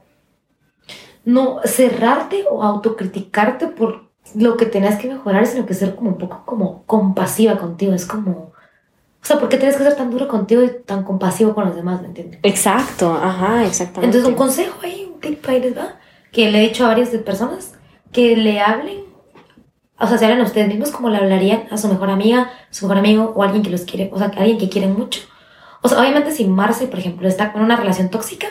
no cerrarte o autocriticarte por lo que tenés que mejorar, sino que ser como un poco como compasiva contigo. Es como, o sea, ¿por qué tienes que ser tan duro contigo y tan compasivo con los demás, me entiendes? Exacto, ajá, exactamente. Entonces, un consejo ahí, un tip ahí les va, que le he dicho a varias personas que le hablen, o sea, se hablen a ustedes mismos como le hablarían a su mejor amiga, su mejor amigo o alguien que los quiere, o sea, alguien que quieren mucho. O sea, obviamente si Marce, por ejemplo, está con una relación tóxica,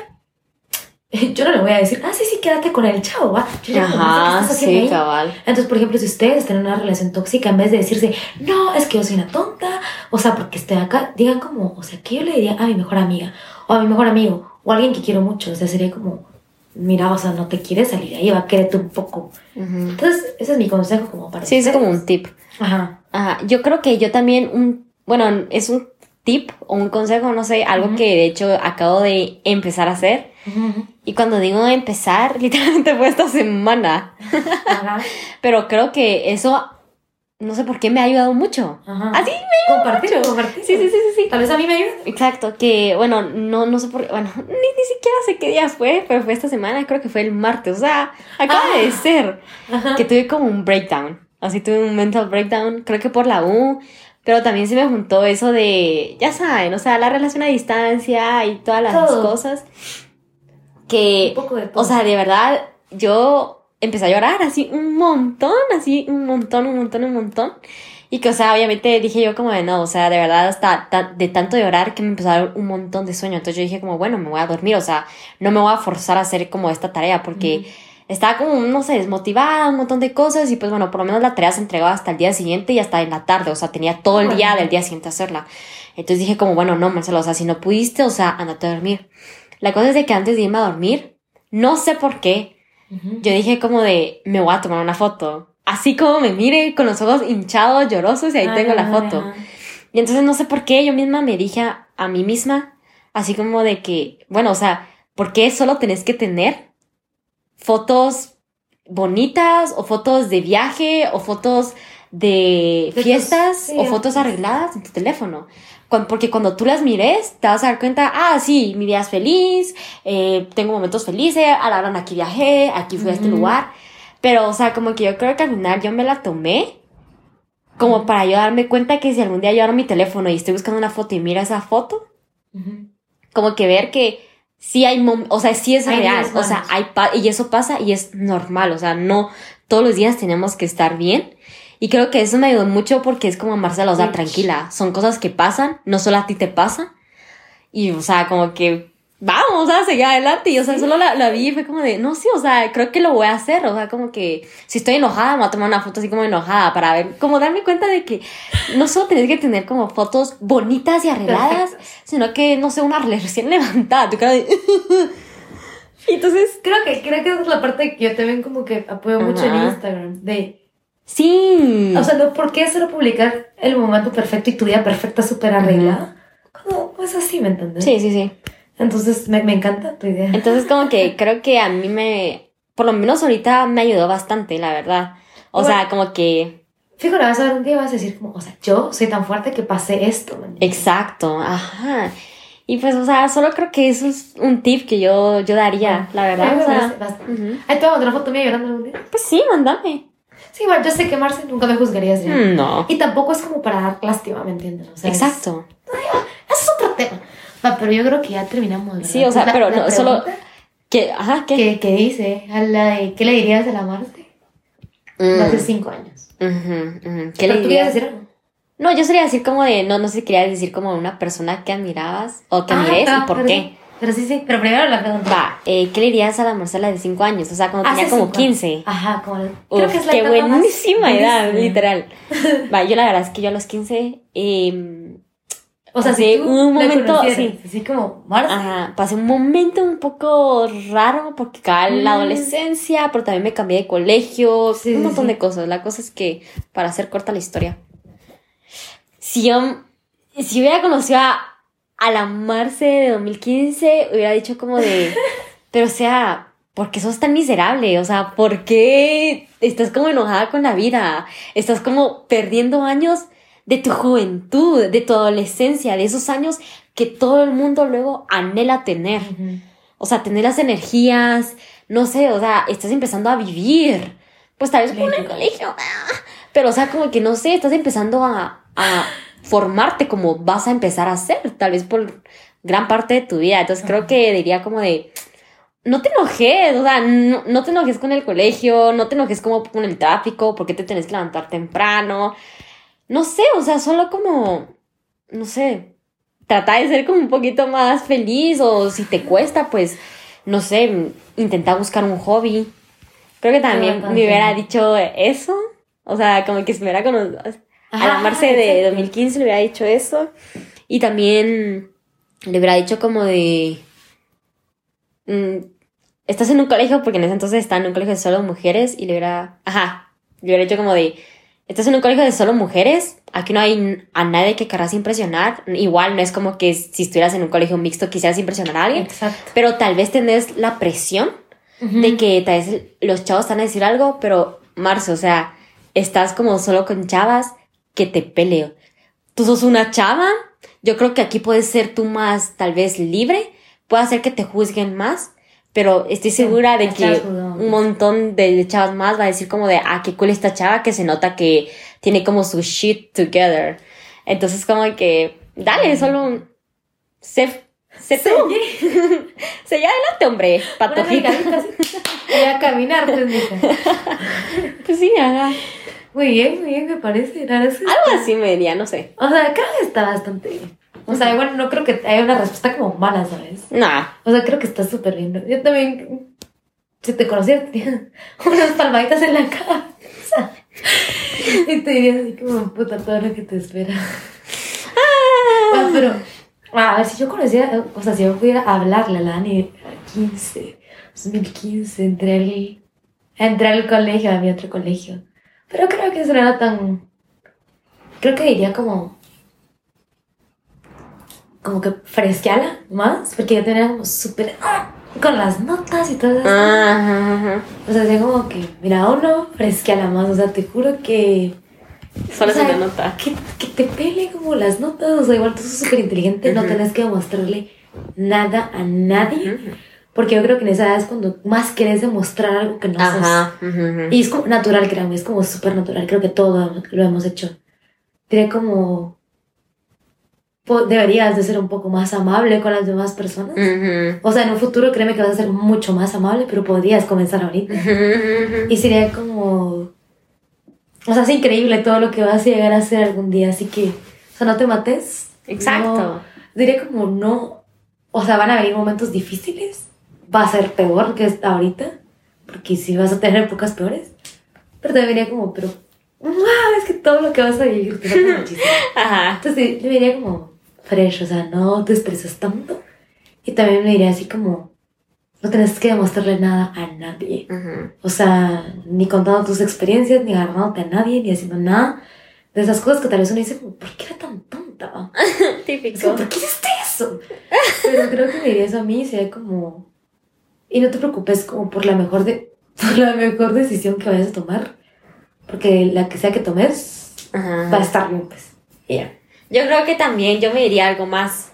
yo no le voy a decir, ah, sí, sí, quédate con el chavo, va. Yo ya, Marce, ¿qué Ajá, sí, ahí? cabal. Entonces, por ejemplo, si ustedes están en una relación tóxica, en vez de decirse, no, es que yo soy una tonta, o sea, porque estoy acá, digan como, o sea, ¿qué yo le diría a mi mejor amiga, o a mi mejor amigo, o a alguien que quiero mucho? O sea, sería como, mira, o sea, no te quieres salir de ahí, va a quererte un poco. Entonces, ese es mi consejo como para Sí, es como un tip. Ajá. Ajá, yo creo que yo también, un, bueno, es un tip o un consejo, no sé, algo que de hecho acabo de empezar a hacer. Ujú. Y cuando digo empezar, literalmente fue esta semana. Ajá. Pero creo que eso, no sé por qué me ha ayudado mucho. Ajá. Así Compartirlo, compartirlo. Sí, sí, sí, sí, sí. Tal vez a mí me ayude. Exacto, que bueno, no, no sé por qué, bueno, ni, ni siquiera sé qué día fue, pero fue esta semana, creo que fue el martes, o sea, acaba Ah. de ser, Ajá. que tuve como un breakdown, así tuve un mental breakdown, creo que por la U, pero también se me juntó eso de, ya saben, o sea, la relación a distancia y todas las Todo. cosas, que, Un poco de todo. o sea, de verdad, yo empecé a llorar así un montón, así un montón, un montón, un montón. Y que, o sea, obviamente dije yo como de no, o sea, de verdad hasta ta- de tanto llorar que me empezó a dar un montón de sueño. Entonces yo dije como, bueno, me voy a dormir, o sea, no me voy a forzar a hacer como esta tarea porque estaba como, no sé, desmotivada, un montón de cosas y pues bueno, por lo menos la tarea se entregaba hasta el día siguiente y hasta en la tarde, o sea, tenía todo el día del día siguiente hacerla. Entonces dije como, bueno, no, Marcelo, o sea, si no pudiste, o sea, andate a dormir. La cosa es de que antes de irme a dormir, no sé por qué, Yo dije como de, me voy a tomar una foto. Así como me mire con los ojos hinchados, llorosos y ahí tengo la foto. ajá. Y entonces no sé por qué yo misma me dije a, a mí misma, así como de que, bueno, o sea, ¿por qué solo tenés que tener fotos bonitas o fotos de viaje o fotos de De fiestas tus- sí, o fotos arregladas en tu teléfono? Porque cuando tú las mires, te vas a dar cuenta, ah, sí, mi día es feliz, eh, tengo momentos felices, a la hora aquí viajé, aquí fui a este lugar. Pero, o sea, como que yo creo que al final yo me la tomé como para yo darme cuenta que si algún día yo abro mi teléfono y estoy buscando una foto y mira esa foto, Ujú. como que ver que sí hay, o sea, sí es Hay real, o sea, hay pa- y eso pasa y es normal, o sea, no todos los días tenemos que estar bien. Y creo que eso me ayudó mucho porque es como Marcela, o sea, tranquila, son cosas que pasan, no solo a ti te pasa. Y, o sea, como que vamos a seguir adelante. Y, o sea, solo la, la vi y fue como de, no, sí, o sea, creo que lo voy a hacer. O sea, como que si estoy enojada, me voy a tomar una foto así como enojada para ver, como darme cuenta de que no solo tenés que tener como fotos bonitas y arregladas, sino que, no sé, una recién levantada, tu cara de... Entonces, Creo que, creo que esa es la parte que yo también como que apoyo mucho en. Instagram. De, sí. o sea, no, ¿por qué solo publicar el momento perfecto y tu vida perfecta súper arreglada? Como, es así, ¿me entiendes? sí, sí, sí. Entonces, me, me encanta tu idea. Entonces, como que creo que a mí me, por lo menos ahorita me ayudó bastante, la verdad. O Bueno. sea, como que, la vas a ver un día vas a decir como, o sea, yo soy tan fuerte que pasé esto. ¿me entiendes? exacto, ajá. Y pues, o sea, solo creo que eso es un tip que yo, yo daría, la verdad. O sea. Ahí te voy a mandar una foto mía llorando algún día. Pues sí, mándame. Sí, igual, yo sé que Marce nunca me juzgarías. ya. Mm, No. Y tampoco es como para dar lástima, ¿me entiendes? O sea, es- Exacto. Eso es otro tema. Va, pero yo creo que ya terminamos. ¿verdad? Sí, o sea, La- pero la no, solo- ¿Qué? Ajá, ¿qué? que, que dice, a la de, ¿qué le dirías a la Marce? Mm, hace cinco años. ujú, ujú. ¿Qué Pero le dirías? querías decir algo. No, yo sería decir como de, no, no sé, quería decir como una persona que admirabas o que Ah, admires ah, y por qué. Sí, pero sí, sí. Pero primero la pregunta. Va, eh, ¿qué le dirías a la Marcela de 5 años? O sea, cuando Hace tenía como cinco años. 15. Ajá, como. Uf, creo que es la qué más buenísima edad, literal. Va, yo la verdad es que yo a los 15, eh, O sea, Pasé si un momento, sí. así como Marce. Ajá, pasé un momento un poco raro porque acá en la Mm. adolescencia, pero también me cambié de colegio, Sí, un sí, montón sí. de cosas. La cosa es que, para hacer corta la historia, si yo, si hubiera conocido a, a la Marce de 2015, hubiera dicho como de, pero o sea, ¿por qué sos tan miserable? O sea, ¿por qué estás como enojada con la vida? Estás como perdiendo años de tu juventud, de tu adolescencia, de esos años que todo el mundo luego anhela tener. O sea, tener las energías, no sé, o sea, estás empezando a vivir. Pues tal vez por el Literal. colegio, ah, pero o sea, como que no sé, estás empezando a, a formarte como vas a empezar a hacer, tal vez por gran parte de tu vida. Entonces creo que diría como de, no te enojes, o sea, no, no te enojes con el colegio, no te enojes como con el tráfico, porque te tenés que levantar temprano. No sé, o sea, solo como, no sé, trata de ser como un poquito más feliz o si te cuesta, pues, no sé, intenta buscar un hobby. Creo que también me hubiera dicho eso, o sea, como que si me hubiera conocido, a la Ajá, Marce de exacto. 2015 le hubiera dicho eso. Y también le hubiera dicho como de... mm, estás en un colegio, porque en ese entonces estaba en un colegio de solo mujeres, y le hubiera... Ajá, le hubiera dicho como de... Estás en un colegio de solo mujeres, aquí no hay a nadie que querrás impresionar. Igual no es como que si estuvieras en un colegio mixto quisieras impresionar a alguien, Exacto. pero tal vez tenés la presión de que tal vez los chavos van a decir algo, pero Marce, o sea, estás como solo con chavas que te peleo. Tú sos una chava, yo creo que aquí puedes ser tú más tal vez libre, puede hacer que te juzguen más, pero estoy segura de que un montón de, chavas más va a decir como de, ah, qué cool esta chava que se nota que tiene como su shit together. Entonces como que, dale, solo un... Sé, sé tú. Seguí adelante, hombre, patojita. Voy a caminar, pues, mija. Pues sí, ajá. Muy bien, muy bien, me parece. Es Algo así me diría, no sé. O sea, creo que está bastante bien. O sea, bueno, no creo que haya una respuesta como mala, ¿sabes? Nah. O sea, creo que está súper bien. Yo también, si te conociera, tenía unas palmaditas en la cabeza. Y te diría así como, puta, todo lo que te espera. Ah, pero, a ver, si yo conociera, o sea, si yo pudiera hablarle a la Dani a 15, 2015, entré al, entré al colegio, a mi otro colegio. Pero creo que eso no era tan, creo que diría como, como que fresqueala más, porque yo tenía como súper, ah, con las notas y todo eso. Ajá, ajá. O sea, así como que, mira, uno fresqueala más, o sea, te juro que Solo o sea, se te nota. Que, que te pele como las notas. O sea, igual tú sos súper inteligente, no Ujú. tenés que demostrarle nada a nadie. Ujú. Porque yo creo que en esa edad es cuando más querés demostrar algo que no Ajá. ujú, ujú. sos. Y es como natural, créanme, es como súper natural. Creo que todo lo hemos hecho. Diré como. Deberías de ser un poco más amable con las demás personas. O sea, en un futuro créeme que vas a ser mucho más amable, pero podrías comenzar ahorita. Y sería como. O sea, es increíble todo lo que vas a llegar a hacer algún día. Así que, o sea, no te mates. Exacto. No- diré como no. O sea, van a venir momentos difíciles. Va a ser peor que ahorita. Porque sí vas a tener épocas peores. Pero te diría como, pero. ¡Wow! Es que todo lo que vas a vivir te falta muchísimo. Ajá. Entonces, yo diría como fresh, o sea, no te estresas tanto. Y también me diría así como. No tienes que demostrarle nada a nadie. O sea, ni contando tus experiencias, ni agarrándote a nadie, ni haciendo nada de esas cosas que tal vez uno dice ¿por qué era tan tonta? Típico. ¿por qué hiciste eso? Pero creo que me diría eso a mí, sería como... Y no te preocupes como por la mejor, de, por la mejor decisión que vayas a tomar. Porque la que sea que tomes, va a estar bien, pues. Y ya. Yo creo que también yo me diría algo más.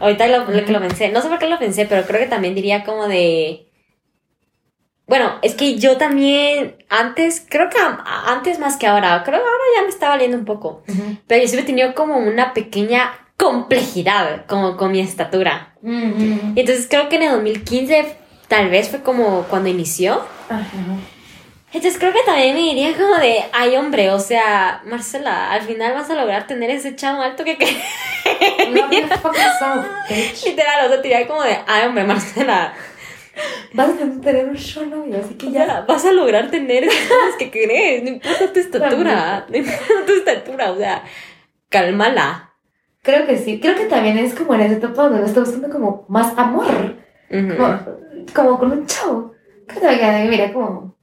Ahorita lo, lo que lo pensé, no sé por qué lo pensé, pero creo que también diría como de... Bueno, es que yo también antes, creo que antes más que ahora, creo que ahora ya me está valiendo un poco, pero yo siempre he tenido como una pequeña complejidad como con mi estatura. Y entonces creo que en el 2015 tal vez fue como cuando inició. Ajá. Entonces creo que también me diría como de, ay hombre, o sea, Marcela, al final vas a lograr tener ese chavo alto que bitch. Literal, o sea, te diría como de, ay hombre, Marcela, Vas a tener un show novio, así que ya. vas a lograr tener esas que querés, no importa tu estatura, no importa tu estatura, o sea, cálmala, Creo que sí. Creo que también es como en esa etapa donde uno está buscando como más amor. Como, como con un chavo. Creo que mira como...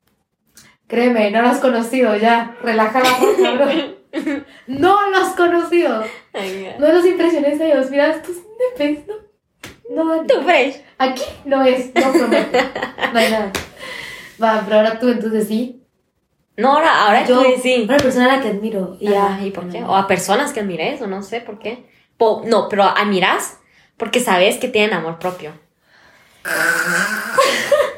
Créeme, no lo has conocido ya. Relajada, por favor. No lo has conocido. Ay. No los impresiones a ellos. Mira, estos nepes, no. No. Tú, fresh. Aquí no es, no prometo. No hay nada. Va, pero ahora tú entonces sí. No, ahora, ahora Yo, tú sí. una persona a la que admiro. y. ¿y por qué? O a personas que admires, o no sé por qué. Po- no, pero admiras porque sabes que tienen amor propio.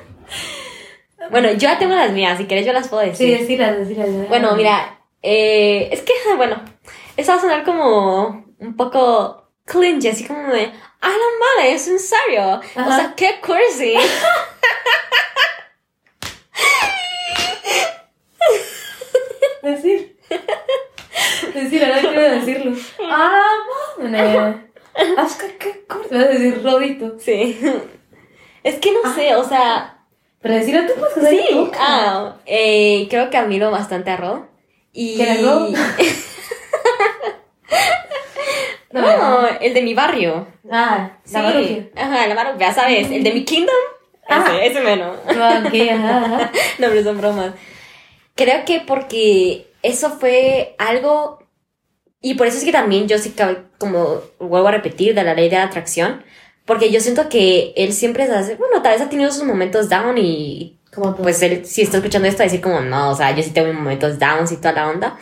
bueno, yo ya tengo las mías, si quieres yo las puedo Sí, decir. decirlas, decirlas. Bueno, mira, eh, es que, bueno, eso va a sonar como un poco cringe, así como de, ay, no mames, es en serio. O sea, qué cursi. Decir. Decir, ahora quiero decirlo. Ah, madre. Oscar, ¿qué corte? Vas a decir rodito. sí. Es que no sé, o sea, Pero decir a tu podcast. Sí, ah, eh, creo que admiro bastante a Rod. Y... ¿Quién es? No, No, el de mi barrio. Ah, Sí. la Baruchia. Ajá, la barrio, ya sabes, el de mi kingdom. Ah. Ese, ese menos. Ah, ok, ajá, ajá. no, pero son bromas. Creo que porque eso fue algo... Y por eso es que también yo sí, como vuelvo a repetir, de la ley de la atracción. Porque yo siento que él siempre se hace... Bueno, tal vez ha tenido sus momentos down y Como pues él si está escuchando esto va a decir como no, o sea, yo sí tengo mis momentos downs y toda la onda,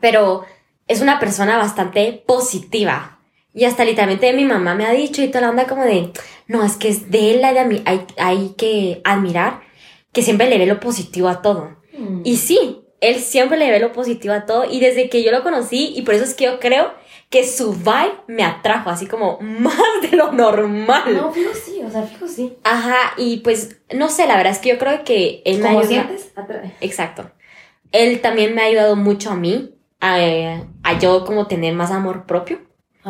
pero es una persona bastante positiva. Y hasta literalmente mi mamá me ha dicho y toda la onda como de, no, es que es de él hay, hay que admirar que siempre le ve lo positivo a todo. Mm. Y sí, él siempre le ve lo positivo a todo y desde que yo lo conocí y por eso es que yo creo que su vibe me atrajo así como más de lo normal. No, fijo sí, o sea, fijo sí. Ajá, y pues no sé, la verdad es que yo creo que él me ¿Cómo ayuda. sientes? Atrae. Exacto. Él también me ha ayudado mucho a mí a, a yo como tener más amor propio.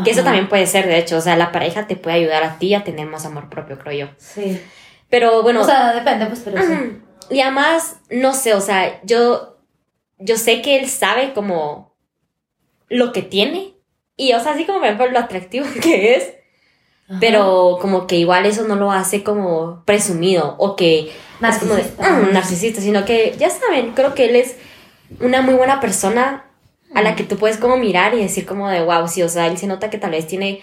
Que eso también puede ser, de hecho, o sea, la pareja te puede ayudar a ti a tener más amor propio, creo yo. Sí. Pero bueno, O sea, depende, pues, pero sí. y además, no sé, o sea, yo, yo sé que él sabe como lo que tiene. Y, o sea, así como por ejemplo lo atractivo que es, Ajá. pero como que igual eso no lo hace como presumido o que es como de Narcisista. "Mm, narcisista, sino que ya saben, creo que él es una muy buena persona a la que tú puedes como mirar y decir como de wow, sí, o sea, él se nota que tal vez tiene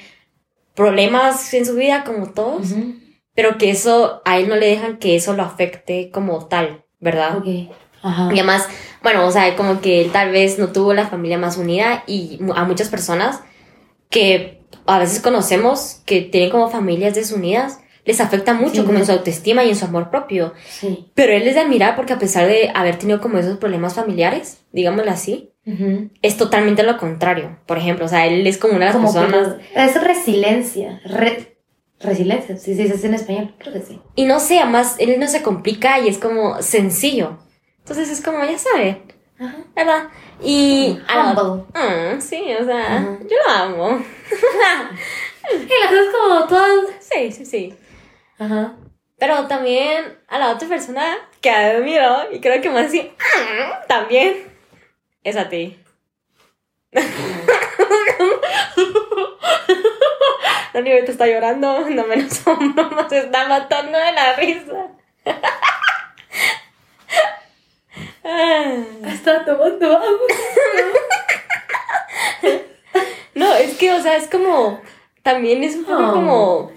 problemas en su vida como todos, pero que eso a él no le dejan que eso lo afecte como tal, ¿verdad? Ok. Ajá. Y además, bueno, o sea, como que él tal vez no tuvo la familia más unida y a muchas personas que a veces conocemos que tienen como familias desunidas, les afecta mucho Sí. como en su autoestima y en su amor propio. Sí. Pero él es de admirar porque a pesar de haber tenido como esos problemas familiares, digámoslo así, Ujú. es totalmente lo contrario. Por ejemplo, o sea, él es como una de las Como personas... es resiliencia. Re- resiliencia, sí, sí, es en español. Creo que sí. Y no sé, además, él no se complica y es como sencillo. Entonces es como, ya sabe, Ajá. ¿verdad? Y... a la- Humble. Mm, sí, o sea, Ajá. yo lo amo. Y las cosas como todas. sí, sí, sí. Ajá. Pero también a la otra persona que admiro y creo que más así, "Mm", también es a ti. Dani ahorita está llorando, no me lo se está matando de la risa. Ah. Está tomando agua. No, es que, o sea, es como, también es un poco Oh. como,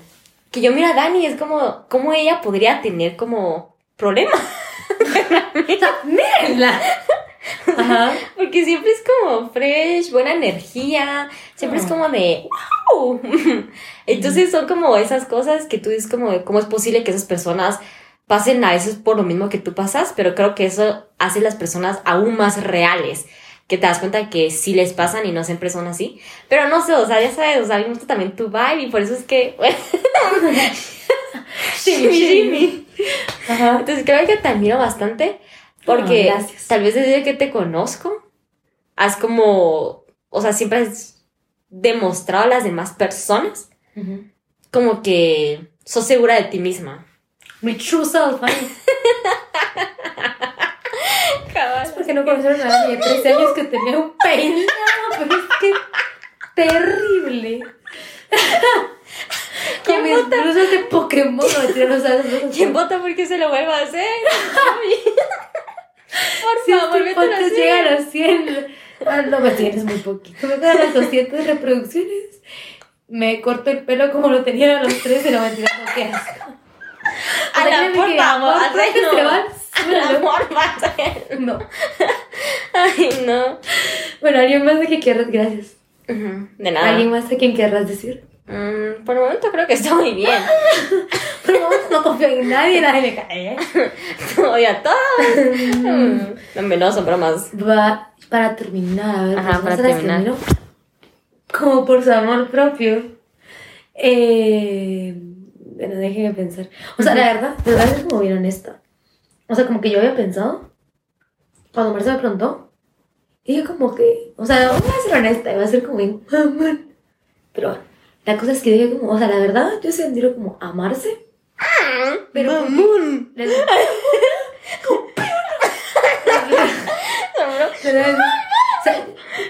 que yo miro a Dani, es como, como ella podría tener como problemas. Mírenla. Ajá. Porque siempre es como fresh, buena energía, siempre es como de wow. Entonces son como esas cosas que tú dices como, ¿cómo es posible que esas personas pasen a veces por lo mismo que tú pasas? Pero creo que eso hace las personas aún más reales. Que te das cuenta que sí les pasan y no siempre son así. Pero no sé, o sea, ya sabes, o sea, a mí me gusta también tu vibe y por eso es que. Shimmy, Shimmy. Ajá. Entonces creo que te admiro bastante porque gracias. tal vez desde que te conozco has como, o sea, siempre has demostrado a las demás personas Ujú. como que sos segura de ti misma. Mi true self. Cabal. Porque no conocieron a nadie de 13 años que tenía un peinado, pero es que. terrible. ¿Quién Con mis blusas de Pokémon, no ¿Quién vota porque se lo vuelva a hacer? Por Si favor, este vete a a los 100, ah, no me tienes muy poquito. Me quedan las 200 reproducciones. Me corto el pelo como lo tenía a los 13, no mentira, no, qué asco. O sea, A la créeme por que favor, propio no. se va al Al suelo. amor va a ser. No. Ay, no. Bueno, ¿alguien más de que querrás? Gracias. Ujú, De nada. ¿Alguien más a quien querrás decir? Mm, por el momento creo que está muy bien. Pero no, no confío en nadie, nadie me cae. ¿eh? Oye, a todos. Mm, No, no son bromas. Va para terminar, a ver, Ajá, pues, para ¿no se las terminar. termino? Como por su amor propio. Eh, bueno, déjenme pensar. O sea, la verdad, de verdad es como bien honesta. O sea, como que yo había pensado, cuando Marcia me preguntó, dije como que, o sea, voy a ser honesta, va a ser como bien, mamón. Pero la cosa es que dije como, o sea, la verdad, yo sentí como amarse. Pero Mamón. les- Pero, o sea,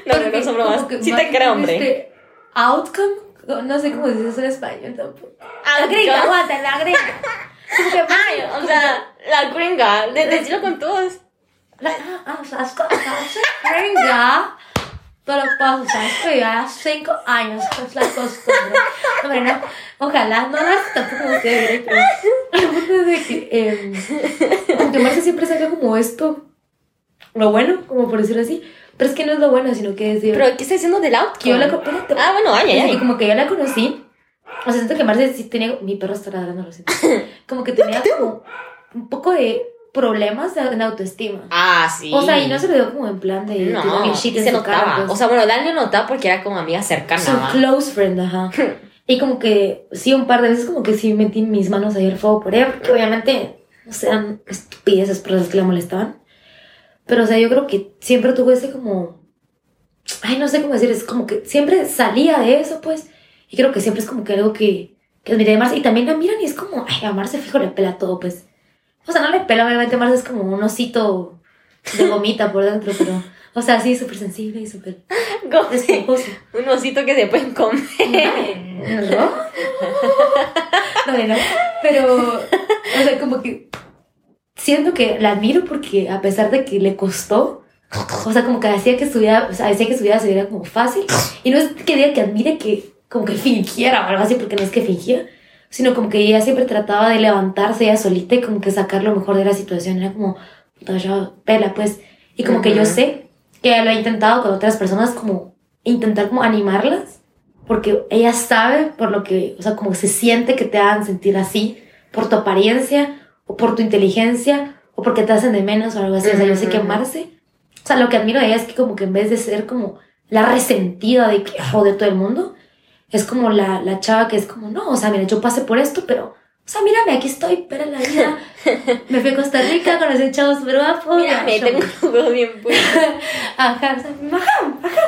No, no, porque no son bromas. como que Sí más te creo, hombre. este outcome, no sé cómo dices en español tampoco. Ah, La gringa, yo- aguanta, la gringa. Que Ay, o sea, la gringa. De, decirlo con todos. La, ah, ah, o sea, es gringa. Pero pues, o sea, estoy ya cinco años, es la costumbre. Hombre, no, ojalá, no las tampoco me quede el punto es de que, eh, como que Marcia siempre saca como esto, lo bueno, como por decirlo así, pero es que no es lo bueno, sino que es de, Pero, ¿qué está diciendo del outcome? que yo la espérate, Ah, bueno, ay, ay, ay. como que yo la conocí, o sea, siento que Marcia sí tenía, mi perro está ladrando, lo siento, como que tenía como un poco de problemas de, de autoestima. Ah, sí. O sea, y no se le dio como en plan de No, shit en se notaba. cara, pues. O sea, bueno, Dani lo notaba porque era como amiga cercana. Su ¿va? close friend, ajá. Y como que, sí, un par de veces como que sí metí mis manos ahí al fuego por ella, porque obviamente, no sé, eran estupideces por las que la molestaban. Pero, o sea, yo creo que siempre tuvo ese como, ay, no sé cómo decir, es como que siempre salía de eso, pues. Y creo que siempre es como que algo que, que admiré de Marce. Y también la miran y es como, ay, a Marce fijo le pela todo, pues. O sea, no le pela, obviamente Marce es como un osito de gomita por dentro, pero, o sea, sí, súper sensible y súper esponjoso. un osito que se pueden comer. ¿No? No, no, pero, o sea, como que siento que la admiro porque a pesar de que le costó, o sea, como que hacía que su vida, o sea, hacía que su vida se viera como fácil. Y no es que diga que admire que como que fingiera o algo así, porque no es que fingía, sino como que ella siempre trataba de levantarse ella solita y como que sacar lo mejor de la situación. Era como, puta, ya, pela, pues. Y como que yo sé que lo ha intentado con otras personas, como intentar como animarlas, porque ella sabe por lo que, o sea, como se siente que te hagan sentir así, por tu apariencia, o por tu inteligencia, o porque te hacen de menos o algo así. O sea, yo sé que Ujú. amarse, o sea, lo que admiro de ella es que como que en vez de ser como la resentida de que jode todo el mundo, es como la, la chava que es como, no, o sea, mira, yo pasé por esto, pero, o sea, mírame, aquí estoy, pero la vida. Me fui a Costa Rica, conocí a un chavo súper guapo. Mírame, tengo un bien puesto. Ajá, o sea, ajá, ajá.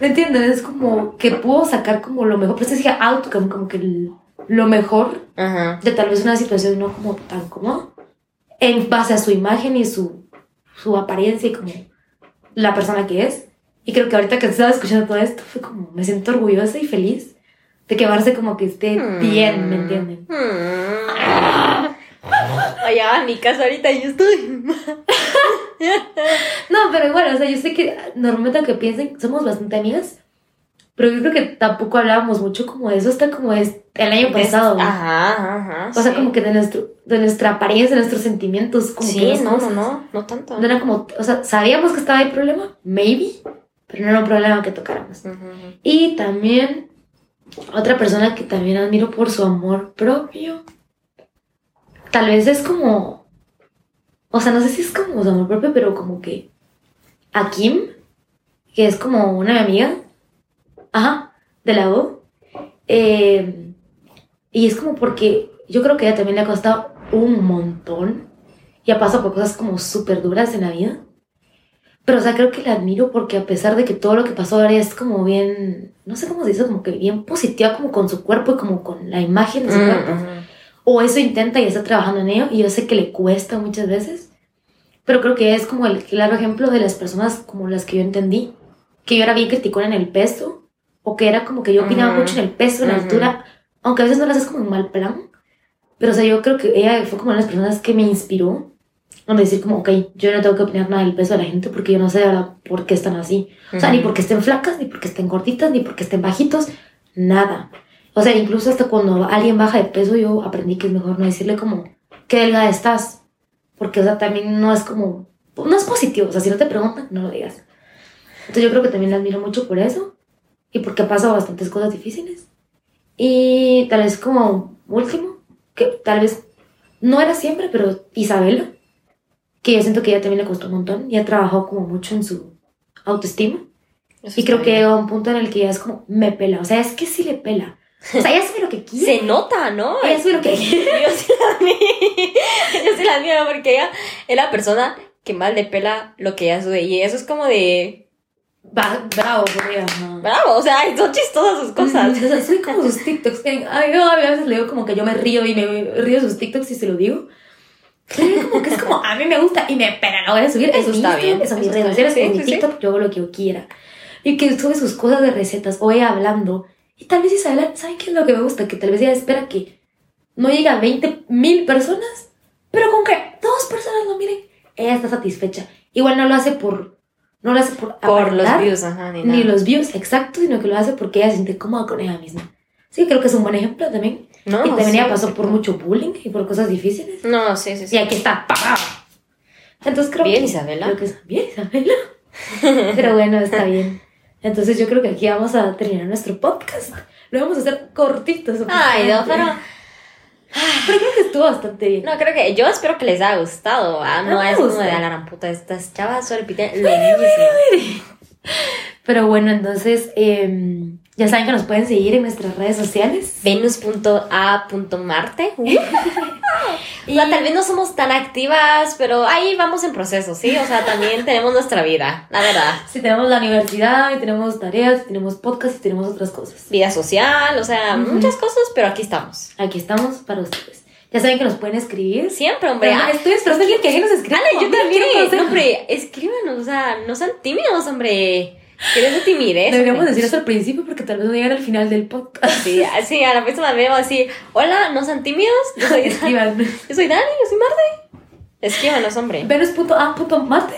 ¿Me entiendes? Es como que puedo sacar como lo mejor, pues decía outcome, como que el- lo mejor Ajá. de tal vez una situación no como tan cómoda, en base a su imagen y su, su apariencia y como la persona que es. Y creo que ahorita que estaba escuchando todo esto, fue como, me siento orgullosa y feliz de que Marce como que esté bien, ¿me entienden? Mm. Oye, a mi casa ahorita y yo estoy. No, pero igual, o sea, yo sé que normalmente aunque piensen, somos bastante amigas, pero yo creo que tampoco hablábamos mucho como de eso hasta como es el año pasado. Ajá, ajá. o sea, sí. como que de, nuestro, de nuestra apariencia, de nuestros sentimientos, como Sí, no, no, cosas. no, no tanto. No era como, o sea, sabíamos que estaba el problema, maybe, pero no era un problema que tocáramos. Y también, otra persona que también admiro por su amor propio, tal vez es como, o sea, no sé si es como su amor propio, pero como que a Kim, que es como una amiga, ajá, de la U, eh, y es como porque yo creo que a ella también le ha costado un montón y ha pasado por cosas como súper duras en la vida. Pero, o sea, creo que la admiro porque a pesar de que todo lo que pasó ahora es como bien, no sé cómo se dice, como que bien positiva como con su cuerpo y como con la imagen de su Mm, cuerpo. ujú. O eso intenta y está trabajando en ello y yo sé que le cuesta muchas veces. Pero creo que es como el claro ejemplo de las personas como las que yo entendí. Que yo era bien criticona en el peso o que era como que yo opinaba Ujú. mucho en el peso, en la Ujú. altura, aunque a veces no lo haces como en mal plan, pero o sea, yo creo que ella fue como una de las personas que me inspiró a decir como, ok, yo no tengo que opinar nada del peso de la gente porque yo no sé ahora por qué están así. O sea, ni porque estén flacas, ni porque estén gorditas, ni porque estén bajitos, nada. O sea, incluso hasta cuando alguien baja de peso, yo aprendí que es mejor no decirle como, qué delgada estás. Porque, o sea, también no es como, no es positivo. O sea, si no te preguntan, no lo digas. Entonces yo creo que también la admiro mucho por eso y porque ha pasado bastantes cosas difíciles. Y tal vez como último, que tal vez no era siempre, pero Isabela, que yo siento que ella también le costó un montón y ha trabajado como mucho en su autoestima. Eso Y creo está que bien. llega a un punto en el que ya es como, me pela. O sea, es que sí le pela. O sea, ella sabe lo que quiere. Se nota, ¿no? Ella sabe lo que quiere. Yo sí la admiro. Yo sí la admiro porque ella es la persona que más le pela lo que ella sube. Y eso es como de. Va, bravo, ajá. Bravo, o sea, son chistosas sus cosas. O sea, soy como sus TikToks. Ay, yo a veces le digo como que yo me río y me río sus TikToks y se lo digo. Como que es como, a mí me gusta y me pena, lo voy a subir. Eso en está bien, Eso mis redes sociales, en mi. TikTok, yo hago lo que yo quiera. Y que sube sus cosas de recetas o ella hablando. Y tal vez Isabela, ¿saben qué es lo que me gusta? Que tal vez ella espera que no llegue a 20 mil personas, pero con que dos personas lo miren, ella está satisfecha. Igual no lo hace por, no lo hace por, Por los views, ajá, ni, ni nada. los views, exacto, sino que lo hace porque ella se siente cómoda con ella misma. Sí, creo que es un buen ejemplo también. No, y también sí, ella pasó sí. por mucho bullying y por cosas difíciles. No, sí, sí, sí. Y aquí está. Entonces creo Bien, que, Isabela. Creo que es bien, Isabela. Pero bueno, está bien. Entonces yo creo que aquí vamos a terminar nuestro podcast. Lo vamos a hacer cortito. Ay, no, pero. Pero creo que estuvo bastante bien. No, creo que. Yo espero que les haya gustado. Ah, no es como de la gran puta. Estas chavas lo mismo. Pero bueno, entonces em, ya saben que nos pueden seguir en nuestras redes sociales. Venus.a.marte. O sea, tal vez no somos tan activas, pero ahí vamos en proceso, ¿sí? O sea, también tenemos nuestra vida, la verdad. Si tenemos la universidad, y tenemos tareas, y tenemos podcast y tenemos otras cosas. Vida social, o sea, muchas cosas, pero aquí estamos. Aquí estamos para ustedes. Ya saben que nos pueden escribir. Siempre, hombre. Ah, estoy esperando que alguien nos escriba. Ale, yo también. No, hombre, escríbanos, o sea, no sean tímidos, hombre. ¿Quieres de timidez? Deberíamos decir eso al principio porque tal vez no llegan al final del podcast. Sí, sí, a la próxima vez vamos a decir, hola, no sean tímidos, yo soy, Escriban. yo soy Dani, yo soy Marte. Escríbanos, hombre. Venus.a.marte.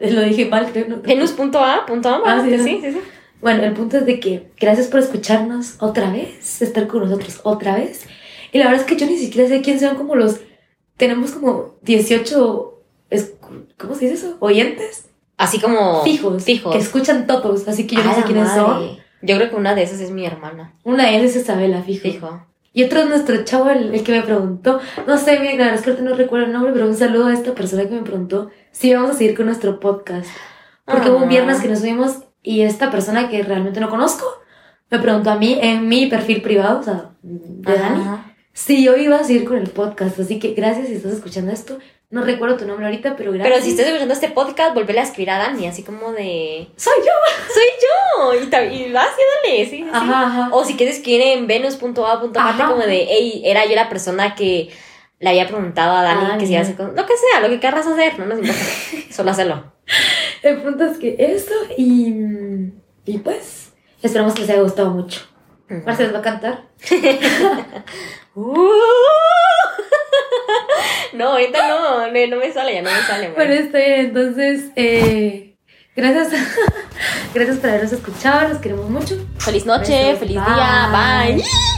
Lo dije mal, creo. ¿no? Venus.a.a. Ah, sí, sí, sí, sí. Bueno, el punto es de que gracias por escucharnos otra vez, estar con nosotros otra vez. Y la verdad es que yo ni siquiera sé quién sean como los... Tenemos como 18... escu- ¿Cómo se dice eso? Oyentes. Así como Fijos. Fijos. Que escuchan todos, así que yo no sé quiénes son. Yo creo que una de esas es mi hermana. Una de ellas es Isabela, fijo. Fijo. Y otro es nuestro chavo, el, el que me preguntó, no sé, la verdad es que no recuerdo el nombre, pero un saludo a esta persona que me preguntó si vamos a seguir con nuestro podcast. Porque hubo un viernes que nos subimos y esta persona que realmente no conozco me preguntó a mí en mi perfil privado, o sea, de Dani, Si yo iba a seguir con el podcast. Así que gracias si estás escuchando esto. No recuerdo tu nombre ahorita, pero gracias. Pero si estás escuchando este podcast, volverle a escribir a Dani, así como de... Soy yo. ¡Soy yo! Y, y vas y dale, sí, sí, sí. Ajá, ajá. O si quieres escribir en venus.a.marte Ajá. como de, hey, era yo la persona que le había preguntado a Dani Ah, que si iba a hacer cosas. Lo que sea, lo que querrás hacer, no nos importa. Solo hacerlo. El punto es que eso y, y pues esperamos que les haya gustado mucho. Les va a cantar. Uh. no, ahorita no, no, no me sale, ya no me sale. Bueno, güey. está bien, entonces, eh, gracias, gracias por habernos escuchado, los queremos mucho. Feliz noche, Besos, feliz bye. día, bye.